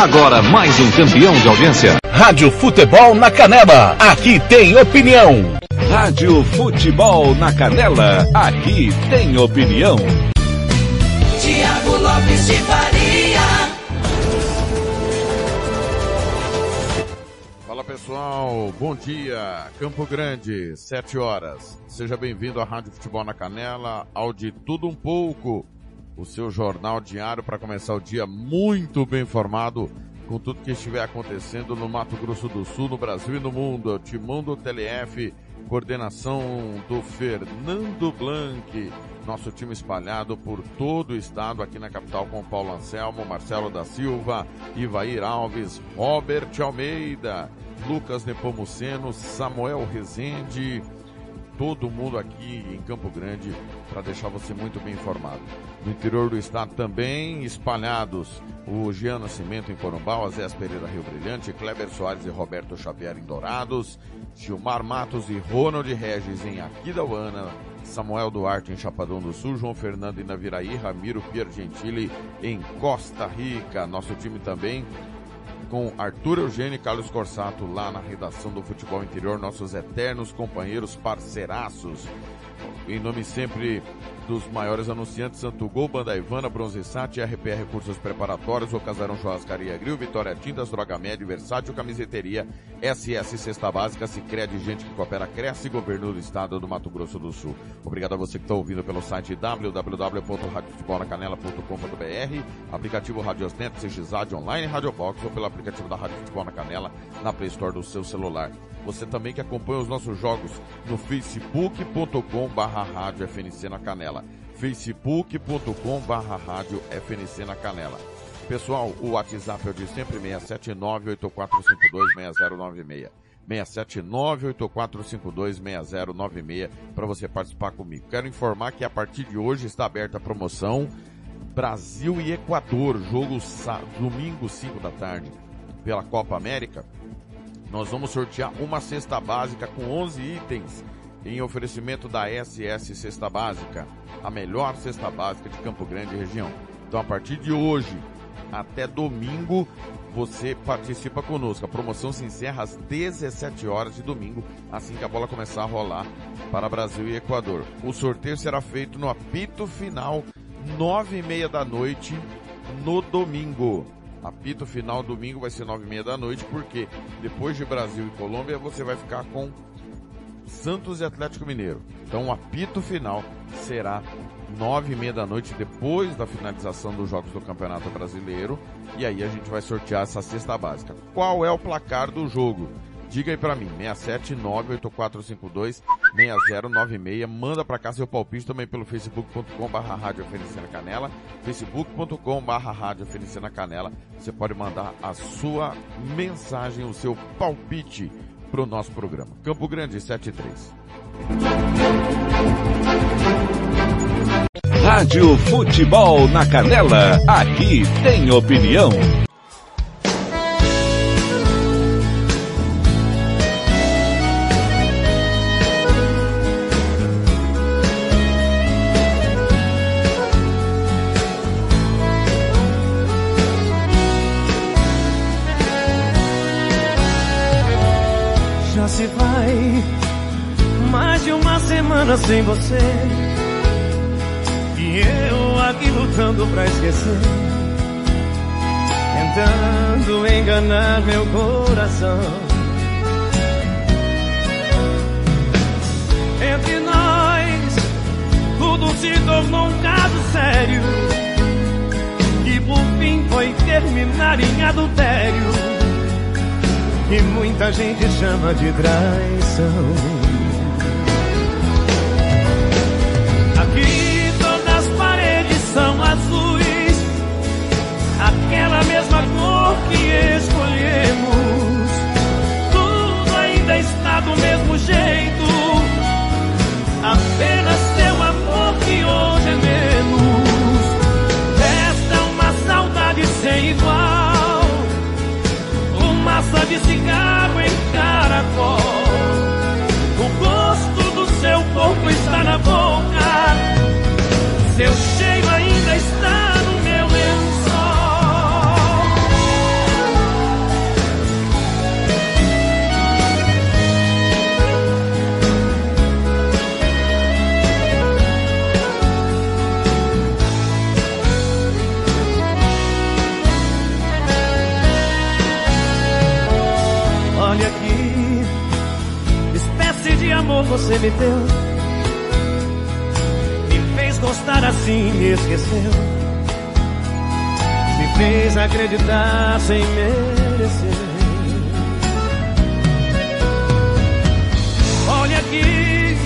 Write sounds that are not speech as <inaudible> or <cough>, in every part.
Agora mais um campeão de audiência. Rádio Futebol na Canela. Aqui tem opinião. Rádio Futebol na Canela. Aqui tem opinião. Tiago Lopes de Faria. Fala pessoal, bom dia. Campo Grande, 7 horas. Seja bem-vindo à Rádio Futebol na Canela, ao de tudo um pouco o seu jornal diário para começar o dia muito bem informado com tudo que estiver acontecendo no Mato Grosso do Sul, no Brasil e no mundo. Timão do TLF, coordenação do Fernando Blanc, nosso time espalhado por todo o estado, aqui na capital com Paulo Anselmo, Marcelo da Silva, Ivair Alves, Robert Almeida, Lucas Nepomuceno, Samuel Rezende, todo mundo aqui em Campo Grande para deixar você muito bem informado. No interior do estado também espalhados o Jean Nascimento em Corumbau, Azés Pereira Rio Brilhante, Kleber Soares e Roberto Xavier em Dourados, Gilmar Matos e Ronald Regis em Aquidauana, Samuel Duarte em Chapadão do Sul, João Fernando em Naviraí, Ramiro Pier Gentili em Costa Rica. Nosso time também com Arthur Eugênio e Carlos Corsato lá na redação do Futebol Interior, nossos eternos companheiros parceiraços. Em nome sempre dos maiores anunciantes Santo Gol, Banda Ivana, Bronze Sat, RPR Recursos Preparatórios, O Casarão Churrascaria Grill, Vitória Tintas, Droga Média, Versátil, Camiseteria, SS Cesta Básica, Sicredi, Gente que Coopera, Cresce, Governo do Estado do Mato Grosso do Sul. Obrigado a você que está ouvindo pelo site www.radiofutebolnacanela.com.br, aplicativo Radiosnet, CXAD Online, Radio Box ou pelo aplicativo da Rádio Futebol na Canela na Play Store do seu celular. Você também que acompanha os nossos jogos no facebook.com barra rádio FNC na Canela. facebook.com barra rádio FNC na Canela. Pessoal, o WhatsApp é o de sempre 679-8452-6096. 679-8452-6096 para você participar comigo. Quero informar que a partir de hoje está aberta a promoção Brasil e Equador, jogo domingo 5 da tarde pela Copa América. Nós vamos sortear uma cesta básica com 11 itens em oferecimento da SS Cesta Básica, a melhor cesta básica de Campo Grande e região. Então, a partir de hoje até domingo, você participa conosco. A promoção se encerra às 17 horas de domingo, assim que a bola começar a rolar para Brasil e Equador. O sorteio será feito no apito final, nove e meia da noite, no domingo. Apito final domingo vai ser nove e meia da noite, porque depois de Brasil e Colômbia você vai ficar com Santos e Atlético Mineiro. Então o apito final será nove e meia da noite depois da finalização dos jogos do Campeonato Brasileiro. E aí a gente vai sortear essa cesta básica. Qual é o placar do jogo? Diga aí para mim, 67984526096. Manda para cá seu palpite também pelo facebook.com barra rádio na canela, facebook.com barra rádio na canela. Você pode mandar a sua mensagem, o seu palpite pro nosso programa. Campo Grande 73. Rádio Futebol na Canela, aqui tem opinião. Sem você. E eu aqui lutando pra esquecer. Tentando enganar meu coração. Entre nós Tudo se tornou um caso sério. Que por fim foi terminar em adultério. E muita gente chama de traição. são azuis, aquela mesma cor que escolhemos. Tudo ainda está do mesmo jeito, apenas teu amor que hoje é menos. Resta uma saudade sem igual, uma massa de cigarro em caracol. O gosto do seu corpo está na boca seu cheiro ainda está no meu lençol. Olha aqui, espécie de amor você me deu fez gostar assim, me esqueceu. Me fez acreditar sem merecer. Olha aqui,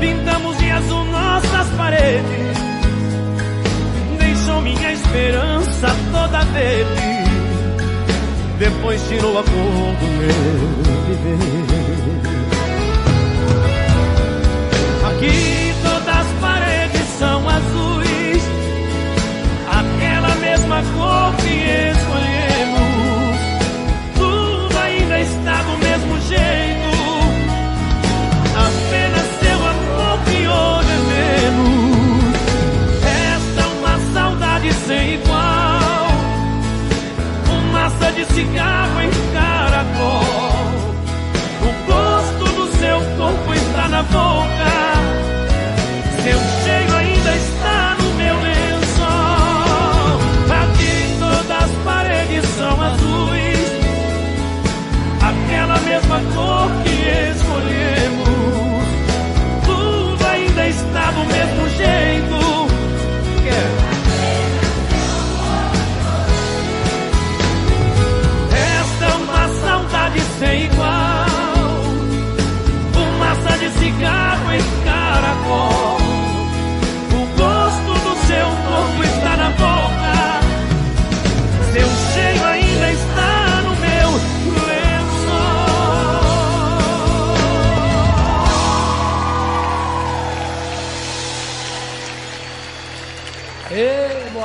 pintamos de azul nossas paredes. Deixou minha esperança toda verde. Depois tirou a cor do meu viver. Mesma cor que escolhemos. Tudo ainda está do mesmo jeito, apenas seu amor que hoje é menos. Esta uma saudade sem igual, fumaça de cigarro em caracol. O gosto do seu corpo está na boca.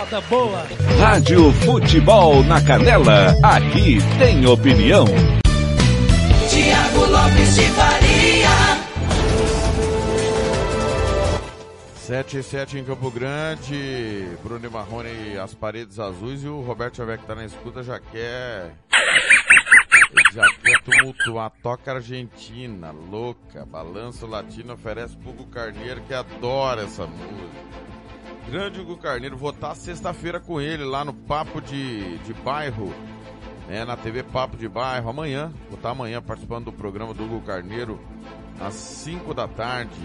Moda boa! Rádio Futebol na Canela. Aqui tem opinião. Tiago Lopes de Faria. 7 e 7 em Campo Grande, Bruno e Marrone as paredes azuis e o Roberto Xavier que tá na escuta já quer. ele Já quer tumultuar, toca argentina, louca, balanço latino oferece Hugo Carneiro que adora essa música. Grande Hugo Carneiro, vou estar sexta-feira com ele lá no Papo de, de Bairro, né, na TV Papo de Bairro, amanhã, vou estar amanhã participando do programa do Hugo Carneiro, às 5 da tarde,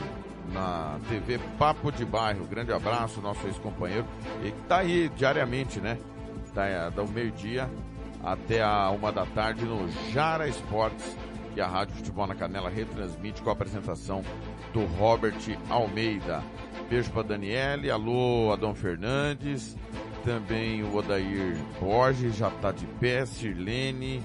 na TV Papo de Bairro. Grande abraço, nosso ex-companheiro, e que tá aí diariamente, né? Tá é, do meio-dia até a uma da tarde no Jara Esportes, que a Rádio Futebol na Canela retransmite com a apresentação do Robert Almeida. Beijo pra Daniele, alô Adão Fernandes, também o Odair Borges já tá de pé, Sirlene,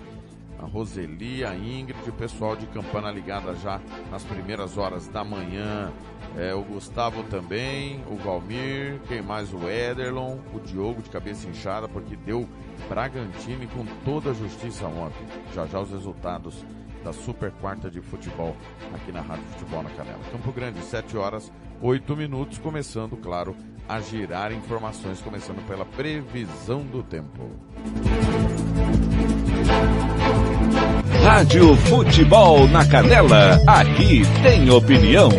a Roseli, a Ingrid, o pessoal de Campana ligada já nas primeiras horas da manhã. É, o Gustavo também, o Valmir, quem mais? O Ederlon, o Diogo de cabeça inchada, porque deu Bragantino com toda a justiça ontem. Já já os resultados da Super Quarta de Futebol aqui na Rádio Futebol na Canela. Campo Grande, 7 horas, 8 minutos, começando, claro, a girar informações, começando pela previsão do tempo. Rádio Futebol na Canela. Aqui tem opinião.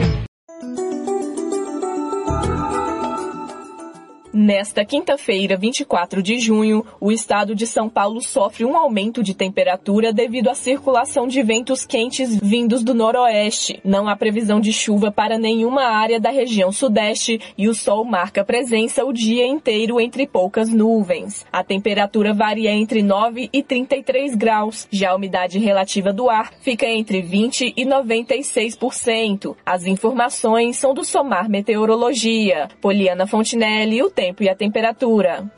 Nesta quinta-feira, 24 de junho, o estado de São Paulo sofre um aumento de temperatura devido à circulação de ventos quentes vindos do noroeste. Não há previsão de chuva para nenhuma área da região sudeste e o sol marca presença o dia inteiro entre poucas nuvens. A temperatura varia entre 9 e 33 graus. Já a umidade relativa do ar fica entre 20 e 96%. As informações são do Somar Meteorologia. Poliana Fontinelli, o tempo e a temperatura.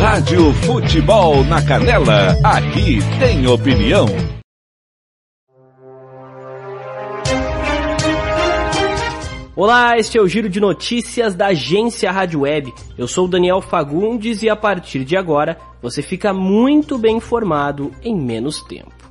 Rádio Futebol na Canela. Aqui tem opinião. Olá, este é o Giro de Notícias da agência Rádio Web. Eu sou o Daniel Fagundes e a partir de agora você fica muito bem informado em menos tempo.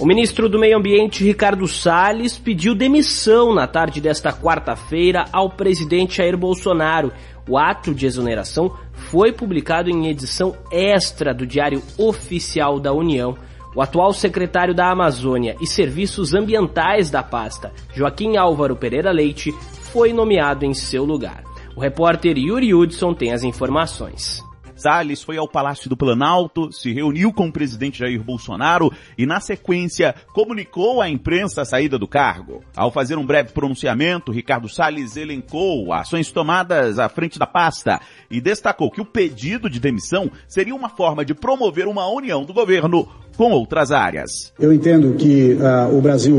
O ministro do Meio Ambiente, Ricardo Salles, pediu demissão na tarde desta quarta-feira ao presidente Jair Bolsonaro. O ato de exoneração foi publicado em edição extra do Diário Oficial da União. O atual secretário da Amazônia e Serviços Ambientais da pasta, Joaquim Álvaro Pereira Leite, foi nomeado em seu lugar. O repórter Yuri Hudson tem as informações. Salles foi ao Palácio do Planalto, se reuniu com o presidente Jair Bolsonaro e, na sequência, comunicou à imprensa a saída do cargo. Ao fazer um breve pronunciamento, Ricardo Salles elencou ações tomadas à frente da pasta e destacou que o pedido de demissão seria uma forma de promover uma união do governo com outras áreas. Eu entendo que uh, o Brasil,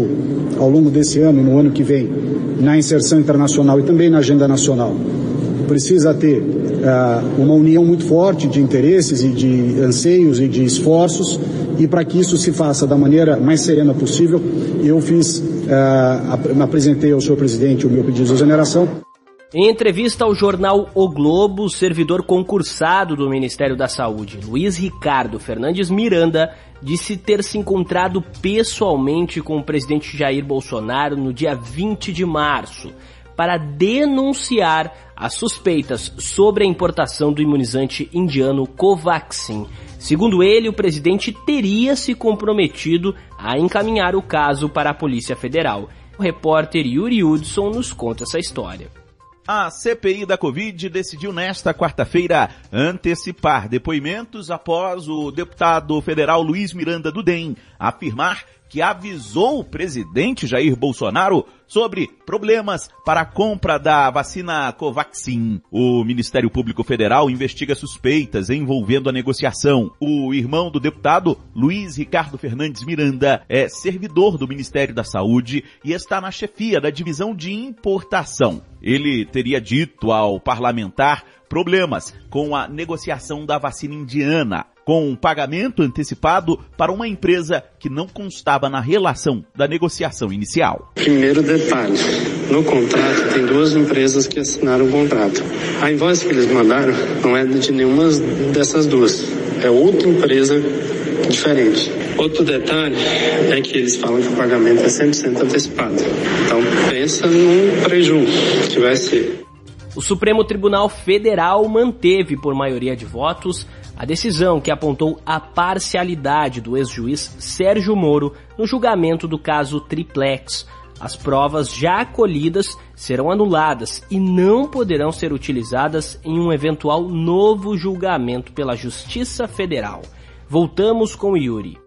ao longo desse ano e no ano que vem, na inserção internacional e também na agenda nacional, precisa ter uh, uma união muito forte de interesses e de anseios e de esforços e para que isso se faça da maneira mais serena possível, eu fiz, uh, apresentei ao senhor presidente o meu pedido de exoneração. Em entrevista ao jornal O Globo, o servidor concursado do Ministério da Saúde, Luiz Ricardo Fernandes Miranda, disse ter se encontrado pessoalmente com o presidente Jair Bolsonaro no dia 20 de março para denunciar as suspeitas sobre a importação do imunizante indiano Covaxin. Segundo ele, o presidente teria se comprometido a encaminhar o caso para a Polícia Federal. O repórter Yuri Hudson nos conta essa história. A CPI da Covid decidiu nesta quarta-feira antecipar depoimentos após o deputado federal Luiz Miranda do DEM afirmar que avisou o presidente Jair Bolsonaro sobre problemas para a compra da vacina Covaxin. O Ministério Público Federal investiga suspeitas envolvendo a negociação. O irmão do deputado, Luiz Ricardo Fernandes Miranda, é servidor do Ministério da Saúde e está na chefia da divisão de importação. Ele teria dito ao parlamentar problemas com a negociação da vacina indiana com um pagamento antecipado para uma empresa que não constava na relação da negociação inicial. Primeiro detalhe, no contrato tem duas empresas que assinaram o contrato. A invoice que eles mandaram não é de nenhuma dessas duas, é outra empresa diferente. Outro detalhe é que eles falam que o pagamento é 100% antecipado. Então pensa num prejuízo que vai ser. O Supremo Tribunal Federal manteve, por maioria de votos, a decisão que apontou a parcialidade do ex-juiz Sérgio Moro no julgamento do caso Triplex. As provas já colhidas serão anuladas e não poderão ser utilizadas em um eventual novo julgamento pela Justiça Federal. Voltamos com Yuri.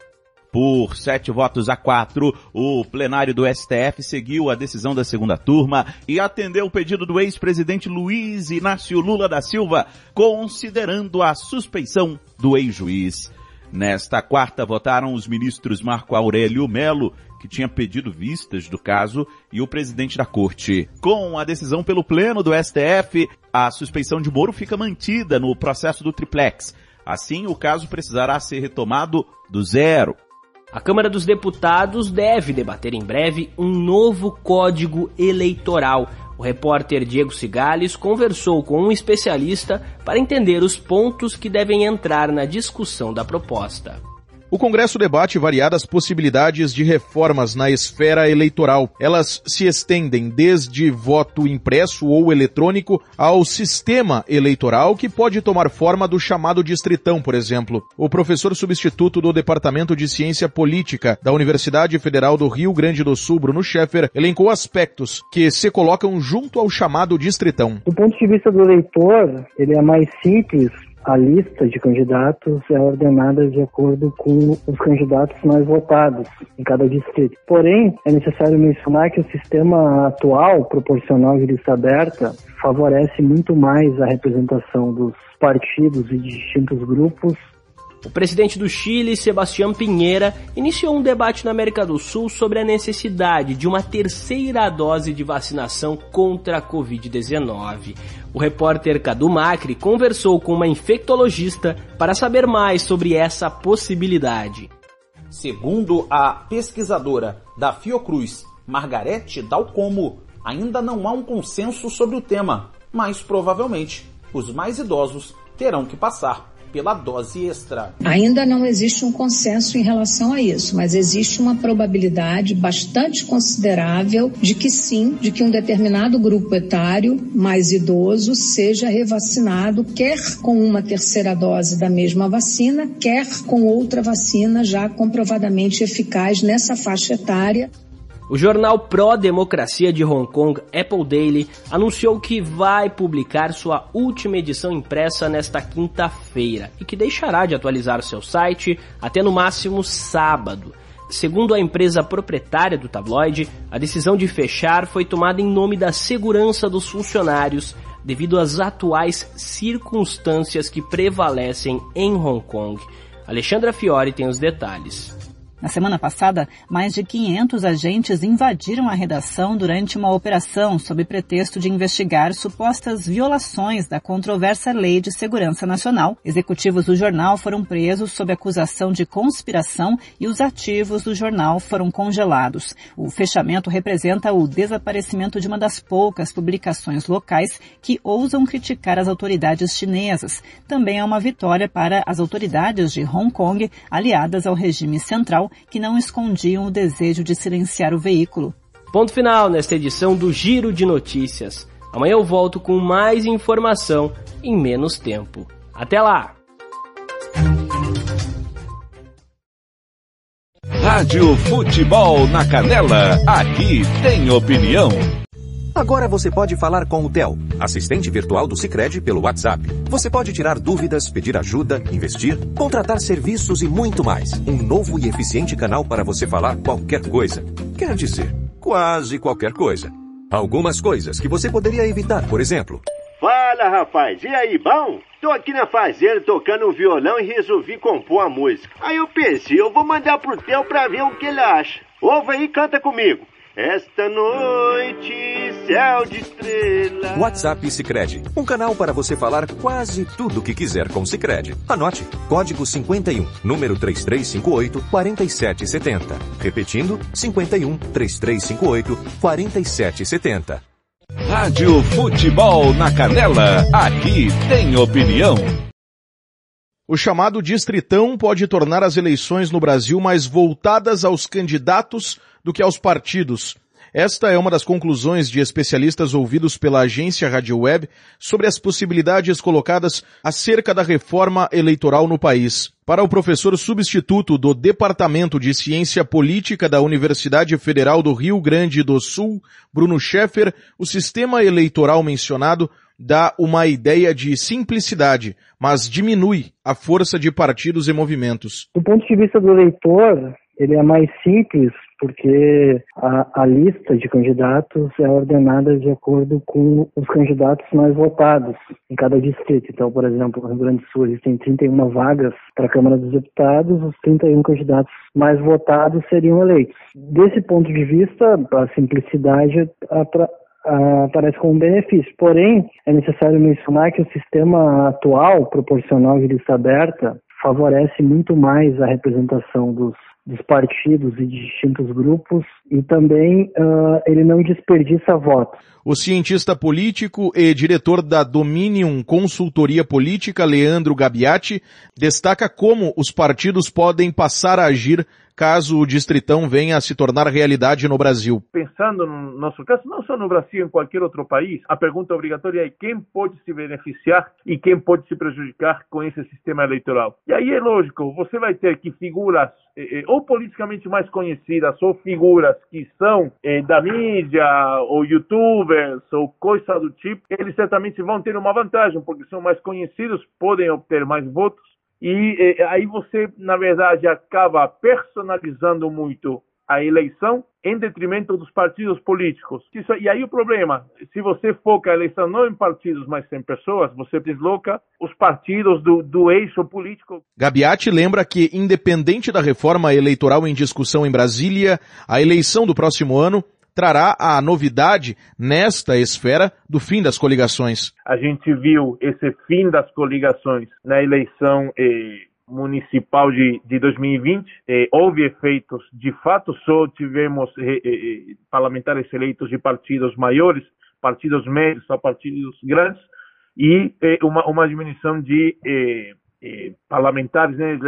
Por sete votos a quatro, o plenário do STF seguiu a decisão da segunda turma e atendeu o pedido do ex-presidente Luiz Inácio Lula da Silva, considerando a suspeição do ex-juiz. Nesta quarta votaram os ministros Marco Aurélio Melo, que tinha pedido vistas do caso, e o presidente da corte. Com a decisão pelo pleno do STF, a suspeição de Moro fica mantida no processo do triplex. Assim, o caso precisará ser retomado do zero. A Câmara dos Deputados deve debater em breve um novo código eleitoral. O repórter Diego Cigales conversou com um especialista para entender os pontos que devem entrar na discussão da proposta. O Congresso debate variadas possibilidades de reformas na esfera eleitoral. Elas se estendem desde voto impresso ou eletrônico ao sistema eleitoral que pode tomar forma do chamado distritão, por exemplo. O professor substituto do Departamento de Ciência Política da Universidade Federal do Rio Grande do Sul, Bruno Scheffer, elencou aspectos que se colocam junto ao chamado distritão. Do ponto de vista do eleitor, ele é mais simples a lista de candidatos é ordenada de acordo com os candidatos mais votados em cada distrito. Porém, é necessário mencionar que o sistema atual, proporcional de lista aberta, favorece muito mais a representação dos partidos e de distintos grupos o presidente do Chile, Sebastião Pinheira, iniciou um debate na América do Sul sobre a necessidade de uma terceira dose de vacinação contra a Covid-19. O repórter Cadu Macri conversou com uma infectologista para saber mais sobre essa possibilidade. Segundo a pesquisadora da Fiocruz, Margarete Dalcomo, ainda não há um consenso sobre o tema, mas provavelmente os mais idosos terão que passar pela dose extra. Ainda não existe um consenso em relação a isso, mas existe uma probabilidade bastante considerável de que sim, de que um determinado grupo etário mais idoso seja revacinado, quer com uma terceira dose da mesma vacina, quer com outra vacina já comprovadamente eficaz nessa faixa etária. O jornal pró-democracia de Hong Kong, Apple Daily, anunciou que vai publicar sua última edição impressa nesta quinta-feira e que deixará de atualizar seu site até no máximo sábado. Segundo a empresa proprietária do tabloide, a decisão de fechar foi tomada em nome da segurança dos funcionários devido às atuais circunstâncias que prevalecem em Hong Kong. Alexandra Fiore tem os detalhes. Na semana passada, mais de 500 agentes invadiram a redação durante uma operação sob pretexto de investigar supostas violações da controversa Lei de Segurança Nacional. Executivos do jornal foram presos sob acusação de conspiração e os ativos do jornal foram congelados. O fechamento representa o desaparecimento de uma das poucas publicações locais que ousam criticar as autoridades chinesas. Também é uma vitória para as autoridades de Hong Kong, aliadas ao regime central, que não escondiam o desejo de silenciar o veículo. Ponto final nesta edição do Giro de Notícias. Amanhã eu volto com mais informação em menos tempo. Até lá! Rádio Futebol na Canela, aqui tem opinião. Agora você pode falar com o Theo, assistente virtual do Sicredi pelo WhatsApp. Você pode tirar dúvidas, pedir ajuda, investir, contratar serviços e muito mais. Um novo e eficiente canal para você falar qualquer coisa. Quer dizer, quase qualquer coisa. Algumas coisas que você poderia evitar, por exemplo. Fala, rapaz. E aí, bom? Tô aqui na fazenda tocando um violão e resolvi compor a música. Aí eu pensei, eu vou mandar pro Theo pra ver o que ele acha. Ouve aí e canta comigo. Esta noite, céu de estrela. WhatsApp Sicredi, um canal para você falar quase tudo o que quiser com Sicredi. Anote: código 51, número 3358 4770. Repetindo: 51 3358 4770. Rádio Futebol na Canela, aqui tem opinião. O chamado Distritão pode tornar as eleições no Brasil mais voltadas aos candidatos do que aos partidos. Esta é uma das conclusões de especialistas ouvidos pela agência Rádio Web sobre as possibilidades colocadas acerca da reforma eleitoral no país. Para o professor substituto do Departamento de Ciência Política da Universidade Federal do Rio Grande do Sul, Bruno Scheffer, o sistema eleitoral mencionado dá uma ideia de simplicidade, mas diminui a força de partidos e movimentos. Do ponto de vista do eleitor, ele é mais simples porque a, a, lista de candidatos é ordenada de acordo com os candidatos mais votados em cada distrito. Então, por exemplo, no Rio Grande do Sul existem 31 vagas para a Câmara dos Deputados, os 31 candidatos mais votados seriam eleitos. Desse ponto de vista, a simplicidade aparece como um benefício. Porém, é necessário mencionar que o sistema atual, proporcional de lista aberta, favorece muito mais a representação dos dos partidos e de distintos grupos e também uh, ele não desperdiça votos. O cientista político e diretor da Dominion Consultoria Política, Leandro Gabiati, destaca como os partidos podem passar a agir caso o Distritão venha a se tornar realidade no Brasil? Pensando no nosso caso, não só no Brasil, em qualquer outro país, a pergunta obrigatória é quem pode se beneficiar e quem pode se prejudicar com esse sistema eleitoral. E aí é lógico, você vai ter que figuras eh, eh, ou politicamente mais conhecidas ou figuras que são eh, da mídia ou youtubers ou coisa do tipo, eles certamente vão ter uma vantagem porque são mais conhecidos, podem obter mais votos e, e aí você, na verdade, acaba personalizando muito a eleição em detrimento dos partidos políticos. Isso, e aí o problema, se você foca a eleição não em partidos, mas em pessoas, você desloca os partidos do, do eixo político. Gabiati lembra que, independente da reforma eleitoral em discussão em Brasília, a eleição do próximo ano trará a novidade nesta esfera do fim das coligações. A gente viu esse fim das coligações na eleição eh, municipal de, de 2020. Eh, houve efeitos, de fato, só tivemos eh, eh, eh, parlamentares eleitos de partidos maiores, partidos médios a partidos grandes, e eh, uma, uma diminuição de parlamentares, né,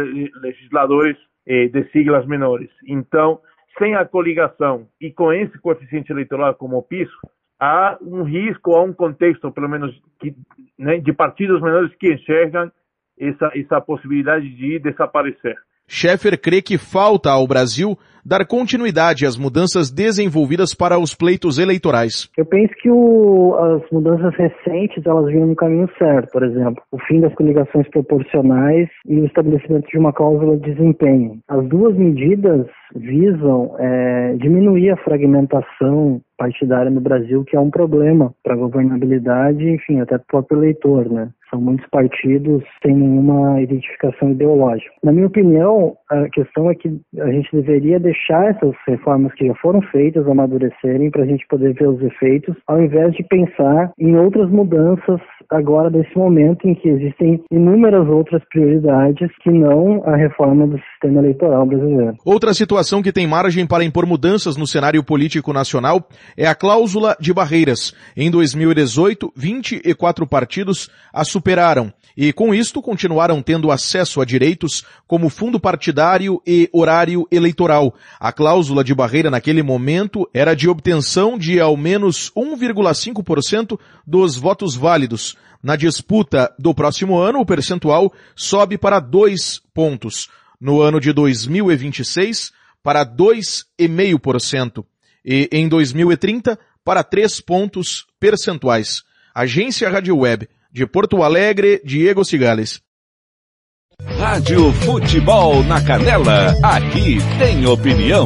legisladores de siglas menores. Então, sem a coligação e com esse coeficiente eleitoral como piso, há um risco, há um contexto, pelo menos, que, né, de partidos menores que enxergam essa, essa possibilidade de desaparecer. Schaeffer crê que falta ao Brasil dar continuidade às mudanças desenvolvidas para os pleitos eleitorais. Eu penso que o, as mudanças recentes elas vinham no caminho certo, por exemplo, o fim das coligações proporcionais e o estabelecimento de uma cláusula de desempenho. As duas medidas visam é, diminuir a fragmentação partidária no Brasil, que é um problema para a governabilidade, enfim, até para o próprio eleitor, né? São muitos partidos sem nenhuma identificação ideológica. Na minha opinião, a questão é que a gente deveria deixar essas reformas que já foram feitas amadurecerem para a gente poder ver os efeitos, ao invés de pensar em outras mudanças agora nesse momento em que existem inúmeras outras prioridades que não a reforma do sistema eleitoral brasileiro. Outra situação que tem margem para impor mudanças no cenário político nacional é a cláusula de barreiras. Em 2018, 24 partidos a superaram e com isto continuaram tendo acesso a direitos como fundo partidário e horário eleitoral. A cláusula de barreira naquele momento era de obtenção de ao menos 1,5% dos votos válidos. Na disputa do próximo ano, o percentual sobe para 2 pontos. No ano de 2026, para 2,5%. E em 2030, para 3 pontos percentuais. Agência Rádio Web de Porto Alegre, Diego Cigales. Rádio Futebol na Canela, aqui tem opinião.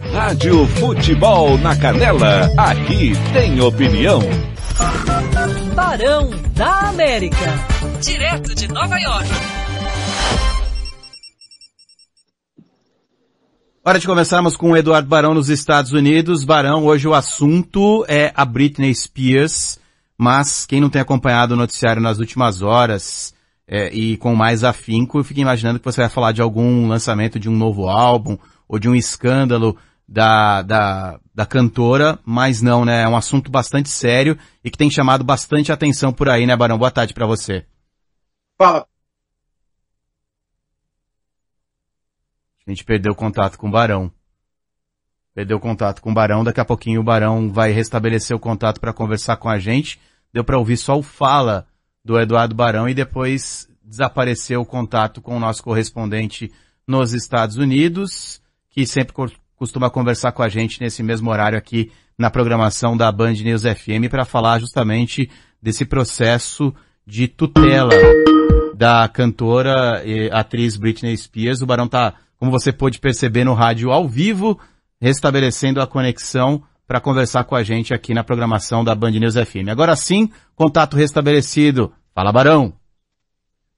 Rádio Futebol na Canela, aqui tem opinião. Barão da América, direto de Nova York. Hora de começarmos com o Eduardo Barão nos Estados Unidos. Barão, hoje o assunto é a Britney Spears, mas quem não tem acompanhado o noticiário nas últimas horas é, e com mais afinco, fica imaginando que você vai falar de algum lançamento de um novo álbum ou de um escândalo da, da, da cantora, mas não, né? É um assunto bastante sério e que tem chamado bastante atenção por aí, né, Barão? Boa tarde para você. Fala. A gente perdeu contato com o Barão. Perdeu contato com o Barão, daqui a pouquinho o Barão vai restabelecer o contato para conversar com a gente. Deu para ouvir só o fala do Eduardo Barão e depois desapareceu o contato com o nosso correspondente nos Estados Unidos, que sempre costuma conversar com a gente nesse mesmo horário aqui na programação da Band News FM para falar justamente desse processo de tutela da cantora e atriz Britney Spears. O Barão tá, como você pôde perceber no rádio ao vivo, restabelecendo a conexão para conversar com a gente aqui na programação da Band News FM. Agora sim, contato restabelecido. Fala, Barão.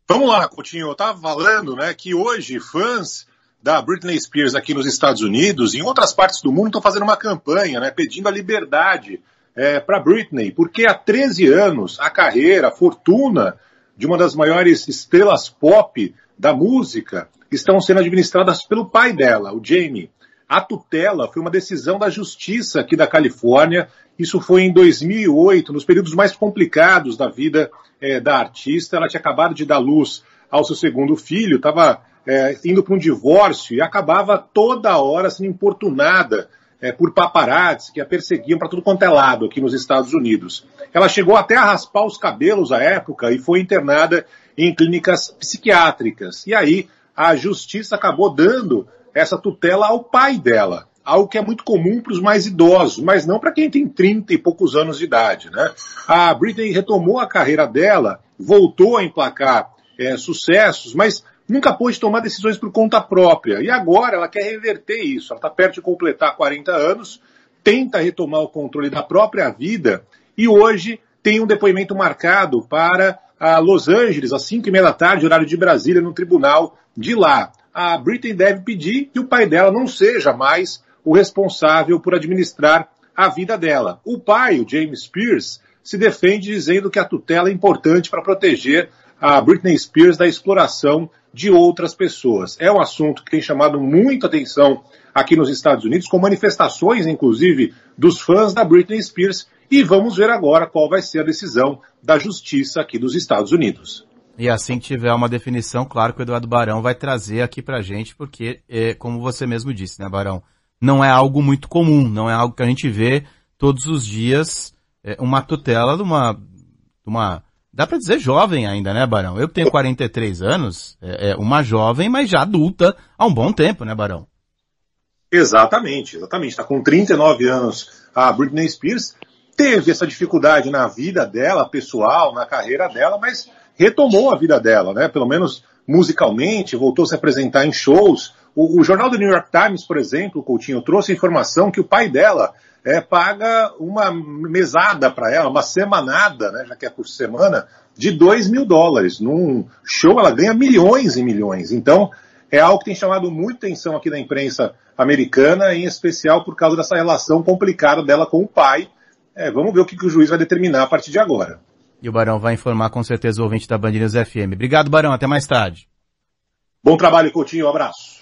Vamos lá, Coutinho. Eu tava falando, né, que hoje fãs da Britney Spears aqui nos Estados Unidos e em outras partes do mundo estão fazendo uma campanha, né, pedindo a liberdade é, para Britney, porque há 13 anos a carreira, a fortuna de uma das maiores estrelas pop da música estão sendo administradas pelo pai dela, o Jamie. A tutela foi uma decisão da justiça aqui da Califórnia. Isso foi em 2008, nos períodos mais complicados da vida é, da artista. Ela tinha acabado de dar luz ao seu segundo filho, estava é, indo para um divórcio e acabava toda hora sendo importunada é, por paparazzi que a perseguiam para tudo quanto é lado aqui nos Estados Unidos. Ela chegou até a raspar os cabelos à época e foi internada em clínicas psiquiátricas. E aí a justiça acabou dando essa tutela ao pai dela. Algo que é muito comum para os mais idosos, mas não para quem tem 30 e poucos anos de idade. Né? A Britney retomou a carreira dela, voltou a emplacar é, sucessos, mas nunca pôde tomar decisões por conta própria. E agora ela quer reverter isso. Ela está perto de completar 40 anos, tenta retomar o controle da própria vida e hoje tem um depoimento marcado para Los Angeles, às 5 e meia da tarde, horário de Brasília, no tribunal de lá. A Britney deve pedir que o pai dela não seja mais o responsável por administrar a vida dela. O pai, o James Spears, se defende dizendo que a tutela é importante para proteger a Britney Spears da exploração de outras pessoas. É um assunto que tem chamado muita atenção aqui nos Estados Unidos, com manifestações, inclusive, dos fãs da Britney Spears, e vamos ver agora qual vai ser a decisão da justiça aqui dos Estados Unidos. E assim que tiver uma definição, claro que o Eduardo Barão vai trazer aqui pra gente, porque, é, como você mesmo disse, né, Barão? Não é algo muito comum, não é algo que a gente vê todos os dias, é, uma tutela de uma, de uma, dá pra dizer jovem ainda, né, Barão? Eu tenho 43 anos, é, é uma jovem, mas já adulta há um bom tempo, né, Barão? Exatamente, exatamente. Está com 39 anos a Britney Spears. Teve essa dificuldade na vida dela, pessoal, na carreira dela, mas retomou a vida dela, né? Pelo menos musicalmente, voltou a se apresentar em shows. O, o jornal do New York Times, por exemplo, Coutinho, trouxe informação que o pai dela é, paga uma mesada para ela, uma semanada, né, já que é por semana, de 2 mil dólares. Num show ela ganha milhões e milhões. Então, é algo que tem chamado muita atenção aqui na imprensa americana, em especial por causa dessa relação complicada dela com o pai. É, vamos ver o que, que o juiz vai determinar a partir de agora. E o Barão vai informar com certeza o ouvinte da Band News FM. Obrigado, Barão. Até mais tarde. Bom trabalho, Coutinho. Um abraço.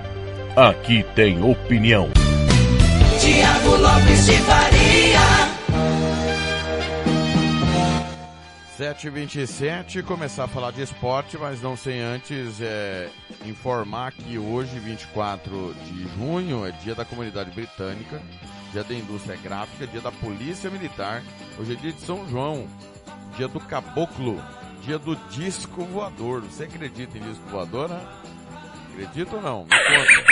Aqui tem opinião. Tiago Lopes de Faria. 7h27, começar a falar de esporte, mas não sem antes é, informar que hoje, 24 de junho, é dia da comunidade britânica, dia da indústria gráfica, dia da polícia militar, hoje é dia de São João, dia do caboclo, dia do disco voador. Você acredita em disco voador, né? Acredita ou não? Me conta.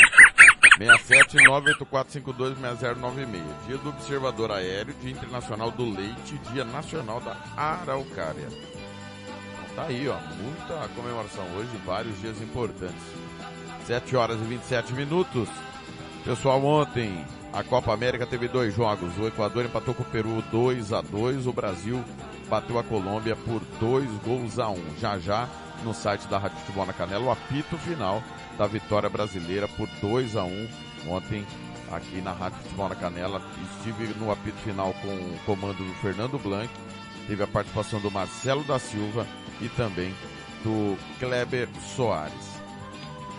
67984526096. Dia do Observador Aéreo, Dia Internacional do Leite, Dia Nacional da Araucária. Então tá aí, ó, muita comemoração hoje, vários dias importantes. 7 horas e 27 minutos. Pessoal, ontem a Copa América teve dois jogos. O Equador empatou com o Peru 2 a 2 O Brasil bateu a Colômbia por dois gols a um. Já já, no site da Rádio Futebol na Canela, o apito final da vitória brasileira por 2 a 1 ontem aqui na Rádio Futebol na Canela. Estive no apito final com o comando do Fernando Blanc, teve a participação do Marcelo da Silva e também do Kleber Soares.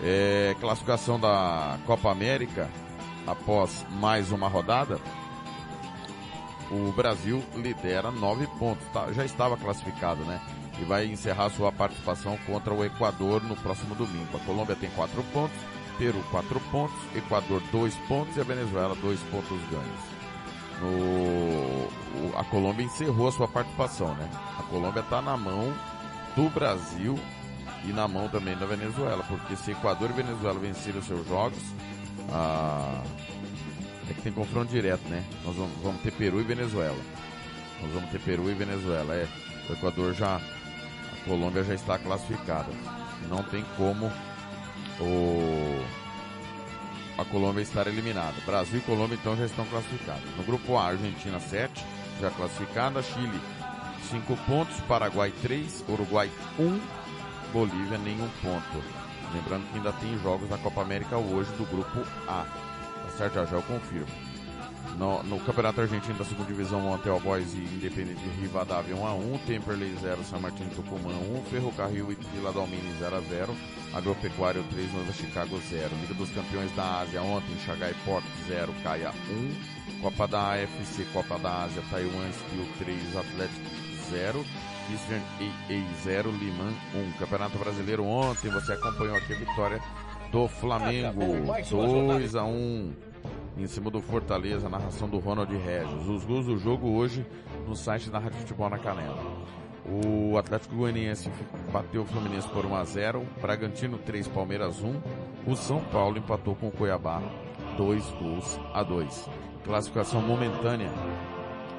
É, classificação da Copa América após mais uma rodada. O Brasil lidera nove pontos, tá, já estava classificado, né? E vai encerrar sua participação contra o Equador no próximo domingo. A Colômbia tem 4 pontos, Peru 4 pontos, Equador 2 pontos e a Venezuela 2 pontos ganhos. No, a Colômbia encerrou a sua participação, né? A Colômbia está na mão do Brasil e na mão também da Venezuela, porque se Equador e Venezuela vencerem os seus jogos, é que tem confronto direto, né? Nós vamos, vamos ter Peru e Venezuela. Nós vamos ter Peru e Venezuela, é. O Equador já Colômbia já está classificada. Não tem como o a Colômbia estar eliminada. Brasil e Colômbia então já estão classificados. No grupo A, Argentina 7, já classificada, Chile 5 pontos, Paraguai 3, Uruguai 1, Bolívia nenhum ponto. Lembrando que ainda tem jogos da Copa América hoje do grupo A. Tá certo? Já já eu confirmo. No, no Campeonato Argentino da segunda divisão, Monte Boys e Independente de Rivadavia 1x1, Temperley 0, San Martín Tucumã 1, Ferrocarril e Vila Dalmini 0x0, Agropecuário 3, Nova Chicago 0. Liga dos Campeões da Ásia ontem, Chagai Port 0, Caia 1, Copa da AFC, Copa da Ásia, Taiwan Steel 3, Atlético 0, Eastern AA 0, Liman 1. Campeonato Brasileiro ontem, você acompanhou aqui a vitória do Flamengo 2x1 em cima do Fortaleza, narração do Ronald Regis. Os gols do jogo hoje no site da Rádio Futebol na Canela. O Atlético Goianiense bateu o Fluminense por 1 a 0, Bragantino 3, Palmeiras 1. O São Paulo empatou com o Cuiabá 2 gols a 2. Classificação momentânea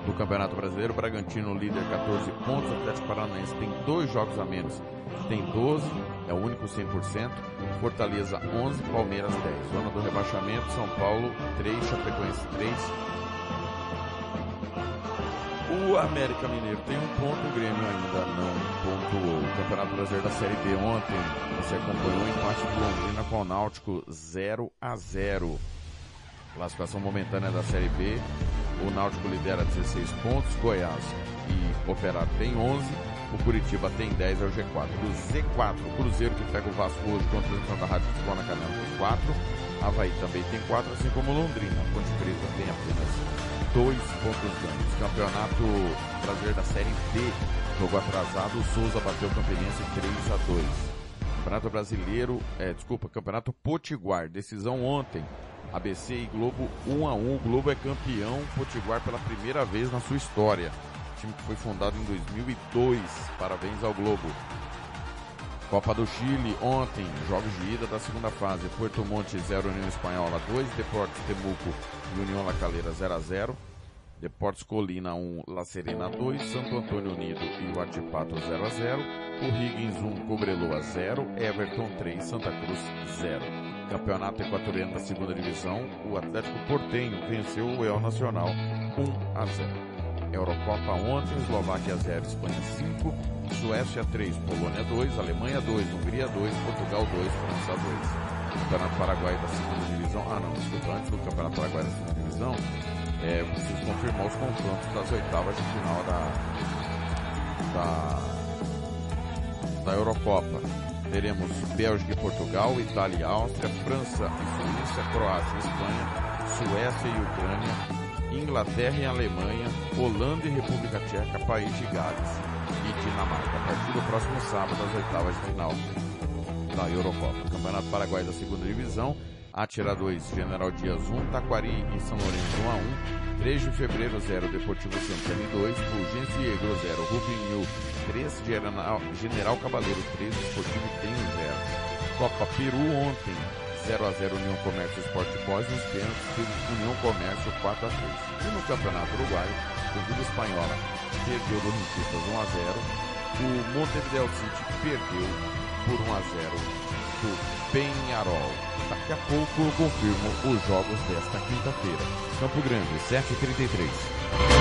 do Campeonato Brasileiro. Bragantino líder 14 pontos. Atlético Paranaense tem dois jogos a menos. Tem 12, é o único 100%. Fortaleza 11, Palmeiras 10. Zona do rebaixamento, São Paulo 3, Chapecoense 3. O América Mineiro tem um ponto, o Grêmio ainda não pontuou. O Campeonato Brasileiro da Série B ontem, você acompanhou o empate do Londrina com o Náutico 0 a 0 Classificação momentânea da Série B. O Náutico lidera 16 pontos, Goiás e Operário tem 11, o Curitiba tem 10, é o G4. Do Z4, o Cruzeiro que pega o Vasco hoje com a transmissão da Rádio Futebol na Canela tem 4, Havaí também tem 4, assim como Londrina. Ponte Preta tem apenas 2 pontos ganhos. Campeonato Brasileiro da Série B, jogo atrasado, o Souza bateu o Campinense 3 a 2. Campeonato Brasileiro, é, desculpa, Campeonato Potiguar, decisão ontem. ABC e Globo 1 a 1. O Globo é campeão Potiguar pela primeira vez na sua história. Time que foi fundado em 2002. Parabéns ao Globo. Copa do Chile ontem, jogos de ida da segunda fase. Porto Monte 0 União Espanhola 2, Deportes Temuco e União La Calera 0 a 0. Deportes Colina 1, La Serena 2, Santo Antônio Unido e o Atipato 0 a 0. O Higgins 1, Cobreloa 0, Everton 3, Santa Cruz 0. Campeonato Equatoriano da Segunda Divisão, o Atlético Portenho venceu o El Nacional 1 a 0. Eurocopa ontem, Eslováquia 0, Espanha 5, Suécia 3, Polônia 2, Alemanha 2, Hungria 2, Portugal 2, França 2. Campeonato Paraguai da Segunda Divisão, ah não, desculpa, antes do Campeonato Paraguai da Segunda Divisão, é, preciso confirmar os confrontos das oitavas de final da, da, da Eurocopa. Teremos Bélgica e Portugal, Itália e Áustria, França e Suíça, Croácia e Espanha, Suécia e Ucrânia, Inglaterra e Alemanha, Holanda e República Tcheca, País de Gales e Dinamarca. A partir do próximo sábado, as oitavas de final da Eurocopa. Campeonato Paraguai da segunda divisão, Atira 2, General Dias 1, Taquari e São Lourenço 1 a 1, 3 de fevereiro 0, Deportivo Santana 2, Fulgêncio e Egro 0, Rubinho 3, General, General Cabaleiro 3, Esportivo Tenho 0. Copa Peru ontem, 0 a 0 União Comércio Esporte Boys, nos pênaltis União Comércio 4 a 3. E no Campeonato Uruguaio, o Vila Espanhola perdeu do Rentistas 1 a 0, o Montevideo City perdeu por 1 a 0 do Penharol. Daqui a pouco eu confirmo os jogos desta quinta-feira. Campo Grande, 7h33.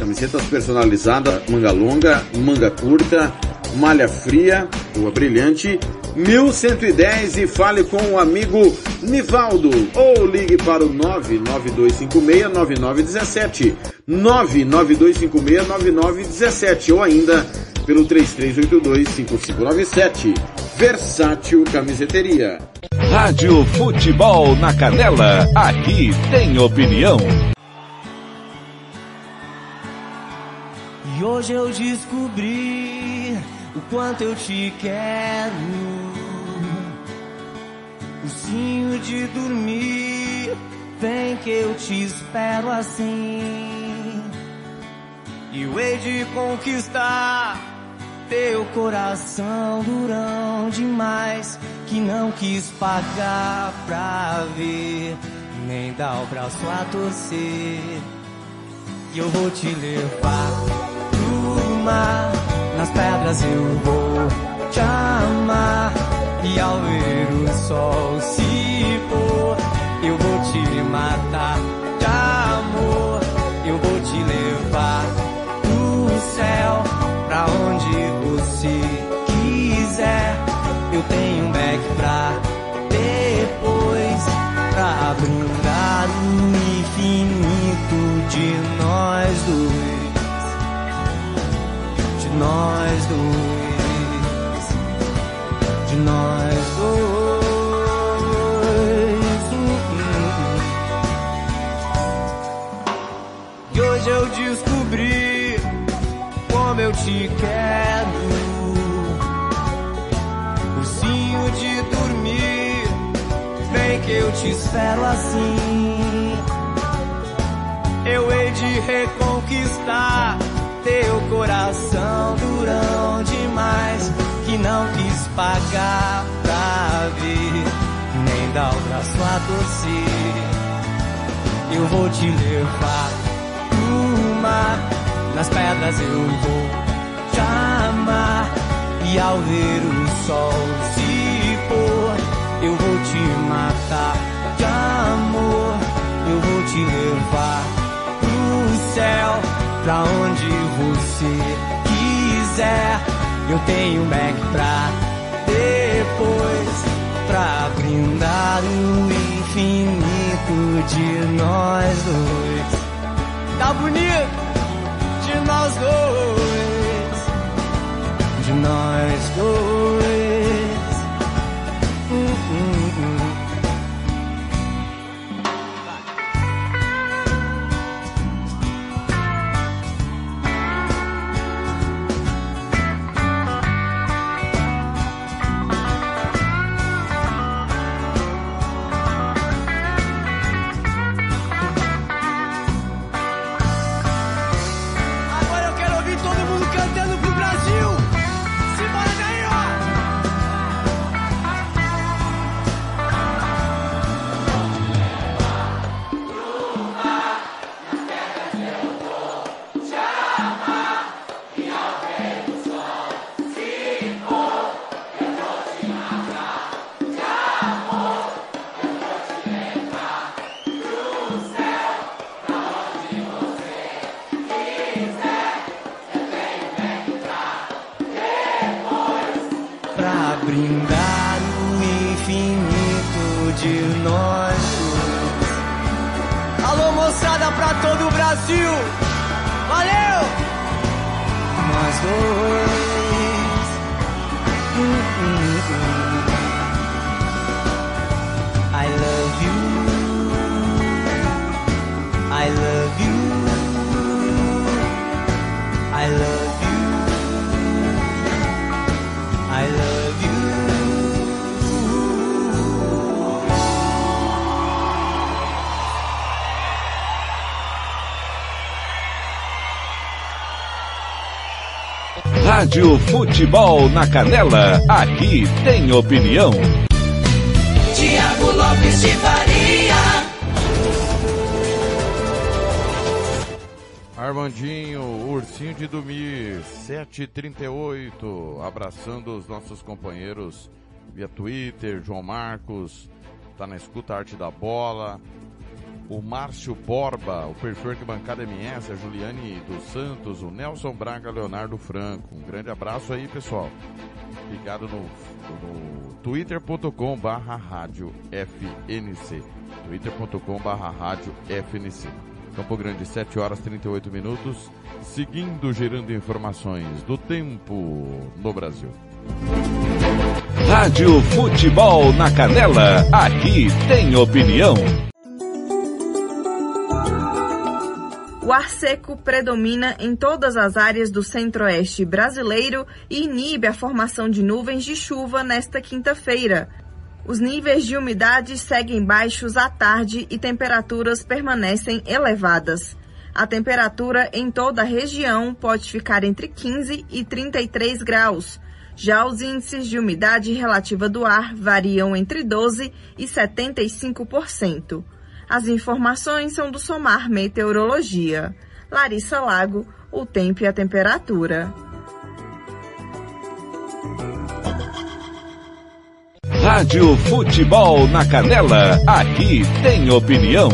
Camisetas personalizadas, manga longa, manga curta, malha fria, rua brilhante, 1110 e fale com o amigo Nivaldo. Ou ligue para o 992569917 992569917 ou ainda pelo 33825597 Versátil Camiseteria. Rádio Futebol na Canela, aqui tem opinião. E hoje eu descobri o quanto eu te quero. Ursinho de dormir, vem que eu te espero assim. E eu hei de conquistar teu coração durão demais, que não quis pagar pra ver, nem dar o braço a torcer. E eu vou te levar mar, nas pedras eu vou te amar. E ao ver o sol se pôr, eu vou te matar de amor. Eu vou te levar pro céu, pra onde você quiser. Eu tenho um back pra depois, pra brindar o infinito de nós dois. De nós dois. De nós dois. E hoje eu descobri como eu te quero. Ursinho de dormir eu te espero assim. Eu hei de reconquistar teu coração durão demais que não quis pagar pra ver, nem dar o braço a torcer. Eu vou te levar pro mar, nas pedras eu vou te amar e ao ver o sol se pôr, eu vou te matar de amor. Eu vou te levar pro céu, pra onde você quiser. Eu tenho Mac pra depois, pra brindar o infinito de nós dois. Tá bonito? De nós dois. De nós dois. Rádio Futebol na Canela, aqui tem opinião. Tiago Lopes de Faria. Armandinho, ursinho de dormir, 7h38, abraçando os nossos companheiros via Twitter, João Marcos, tá na escuta Arte da Bola, o Márcio Borba, o perfil Arquibancada MS, a Juliane dos Santos, o Nelson Braga, Leonardo Franco. Um grande abraço aí, pessoal. Ligado no, no twitter.com barra rádio FNC. twitter.com barra rádio FNC. Campo Grande, 7 horas 38 minutos. Seguindo, gerando informações do tempo no Brasil. Rádio Futebol na Canela, aqui tem opinião. O ar seco predomina em todas as áreas do centro-oeste brasileiro e inibe a formação de nuvens de chuva nesta quinta-feira. Os níveis de umidade seguem baixos à tarde e temperaturas permanecem elevadas. A temperatura em toda a região pode ficar entre 15 e 33 graus. Já os índices de umidade relativa do ar variam entre 12 e 75%. As informações são do Somar Meteorologia. Larissa Lago, o tempo e a temperatura. Rádio Futebol na Canela, aqui tem opinião.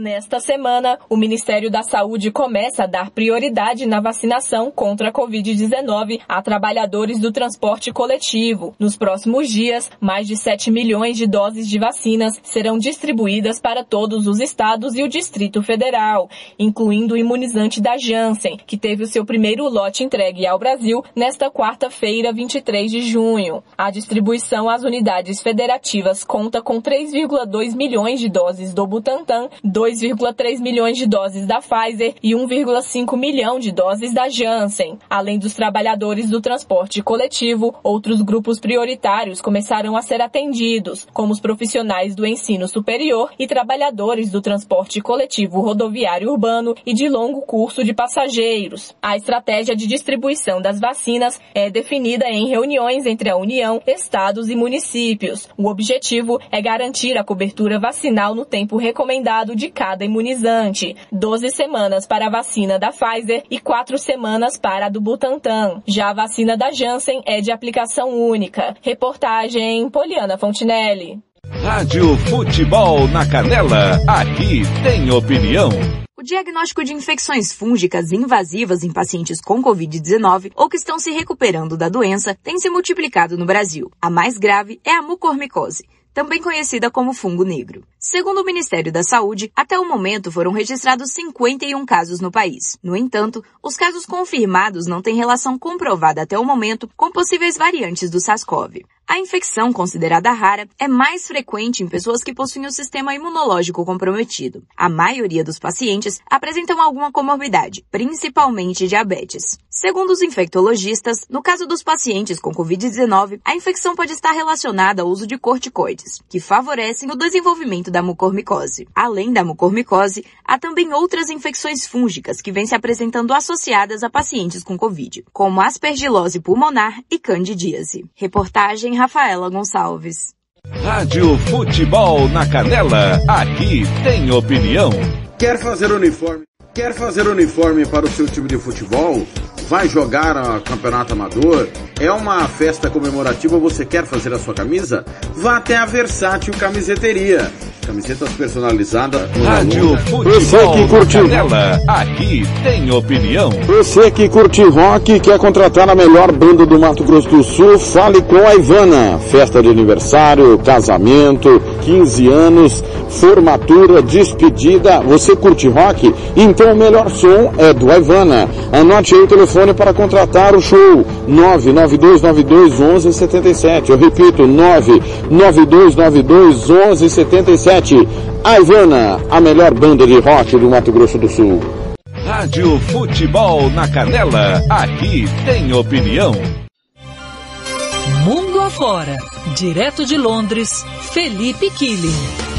Nesta semana, o Ministério da Saúde começa a dar prioridade na vacinação contra a Covid-19 a trabalhadores do transporte coletivo. Nos próximos dias, mais de 7 milhões de doses de vacinas serão distribuídas para todos os estados e o Distrito Federal, incluindo o imunizante da Janssen, que teve o seu primeiro lote entregue ao Brasil nesta quarta-feira, 23 de junho. A distribuição às unidades federativas conta com 3,2 milhões de doses do Butantan, 2 2,3 milhões de doses da Pfizer e 1,5 milhão de doses da Janssen. Além dos trabalhadores do transporte coletivo, outros grupos prioritários começaram a ser atendidos, como os profissionais do ensino superior e trabalhadores do transporte coletivo rodoviário urbano e de longo curso de passageiros. A estratégia de distribuição das vacinas é definida em reuniões entre a União, estados e municípios. O objetivo é garantir a cobertura vacinal no tempo recomendado de cada imunizante. 12 semanas para a vacina da Pfizer e 4 semanas para a do Butantan. Já a vacina da Janssen é de aplicação única. Reportagem Poliana Fontinelli. Rádio Futebol na Canela, aqui tem opinião. O diagnóstico de infecções fúngicas invasivas em pacientes com Covid-19 ou que estão se recuperando da doença tem se multiplicado no Brasil. A mais grave é a mucormicose também conhecida como fungo negro. Segundo o Ministério da Saúde, até o momento foram registrados 51 casos no país. No entanto, os casos confirmados não têm relação comprovada até o momento com possíveis variantes do SARS-CoV. A infecção, considerada rara, é mais frequente em pessoas que possuem o sistema imunológico comprometido. A maioria dos pacientes apresentam alguma comorbidade, principalmente diabetes. Segundo os infectologistas, no caso dos pacientes com Covid-19, a infecção pode estar relacionada ao uso de corticoides, que favorecem o desenvolvimento da mucormicose. Além da mucormicose, há também outras infecções fúngicas que vêm se apresentando associadas a pacientes com Covid, como aspergilose pulmonar e candidíase. Reportagem Rafaela Gonçalves. Rádio Futebol na Canela, aqui tem opinião. Quer fazer uniforme? Quer fazer uniforme para o seu time de futebol? Vai jogar a campeonato amador? É uma festa comemorativa, você quer fazer a sua camisa? Vá até a Versátil Camiseteria. Camisetas personalizadas. Rádio Você Futebol que na curte Canela, aqui tem opinião. Você que curte rock e quer contratar a melhor banda do Mato Grosso do Sul, fale com a Ivana. Festa de aniversário, casamento, 15 anos, formatura, despedida. Você curte rock? Então o melhor som é do Ivana. Anote aí o telefone para contratar o show. 99292 1177. Eu repito, 99292 1177. A Ivana, a melhor banda de rock do Mato Grosso do Sul. Rádio Futebol na Canela, aqui tem opinião. Mundo afora. Direto de Londres, Felipe Killing.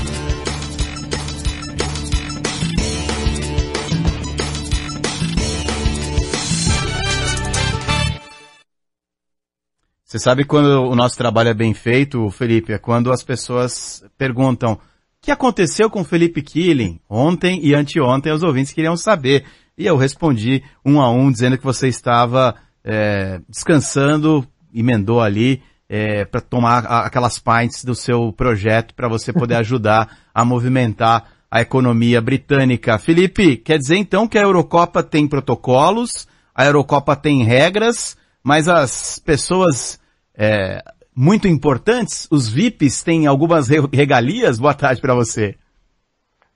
Você sabe quando o nosso trabalho é bem feito, Felipe? É quando as pessoas perguntam o que aconteceu com o Felipe Killing? Ontem e anteontem os ouvintes queriam saber. E eu respondi um a um dizendo que você estava é, descansando, emendou ali é, para tomar a- aquelas pints do seu projeto para você poder <laughs> ajudar a movimentar a economia britânica. Felipe, quer dizer então que a Eurocopa tem protocolos, a Eurocopa tem regras, mas as pessoas é, muito importantes, os VIPs, têm algumas re- regalias? Boa tarde para você.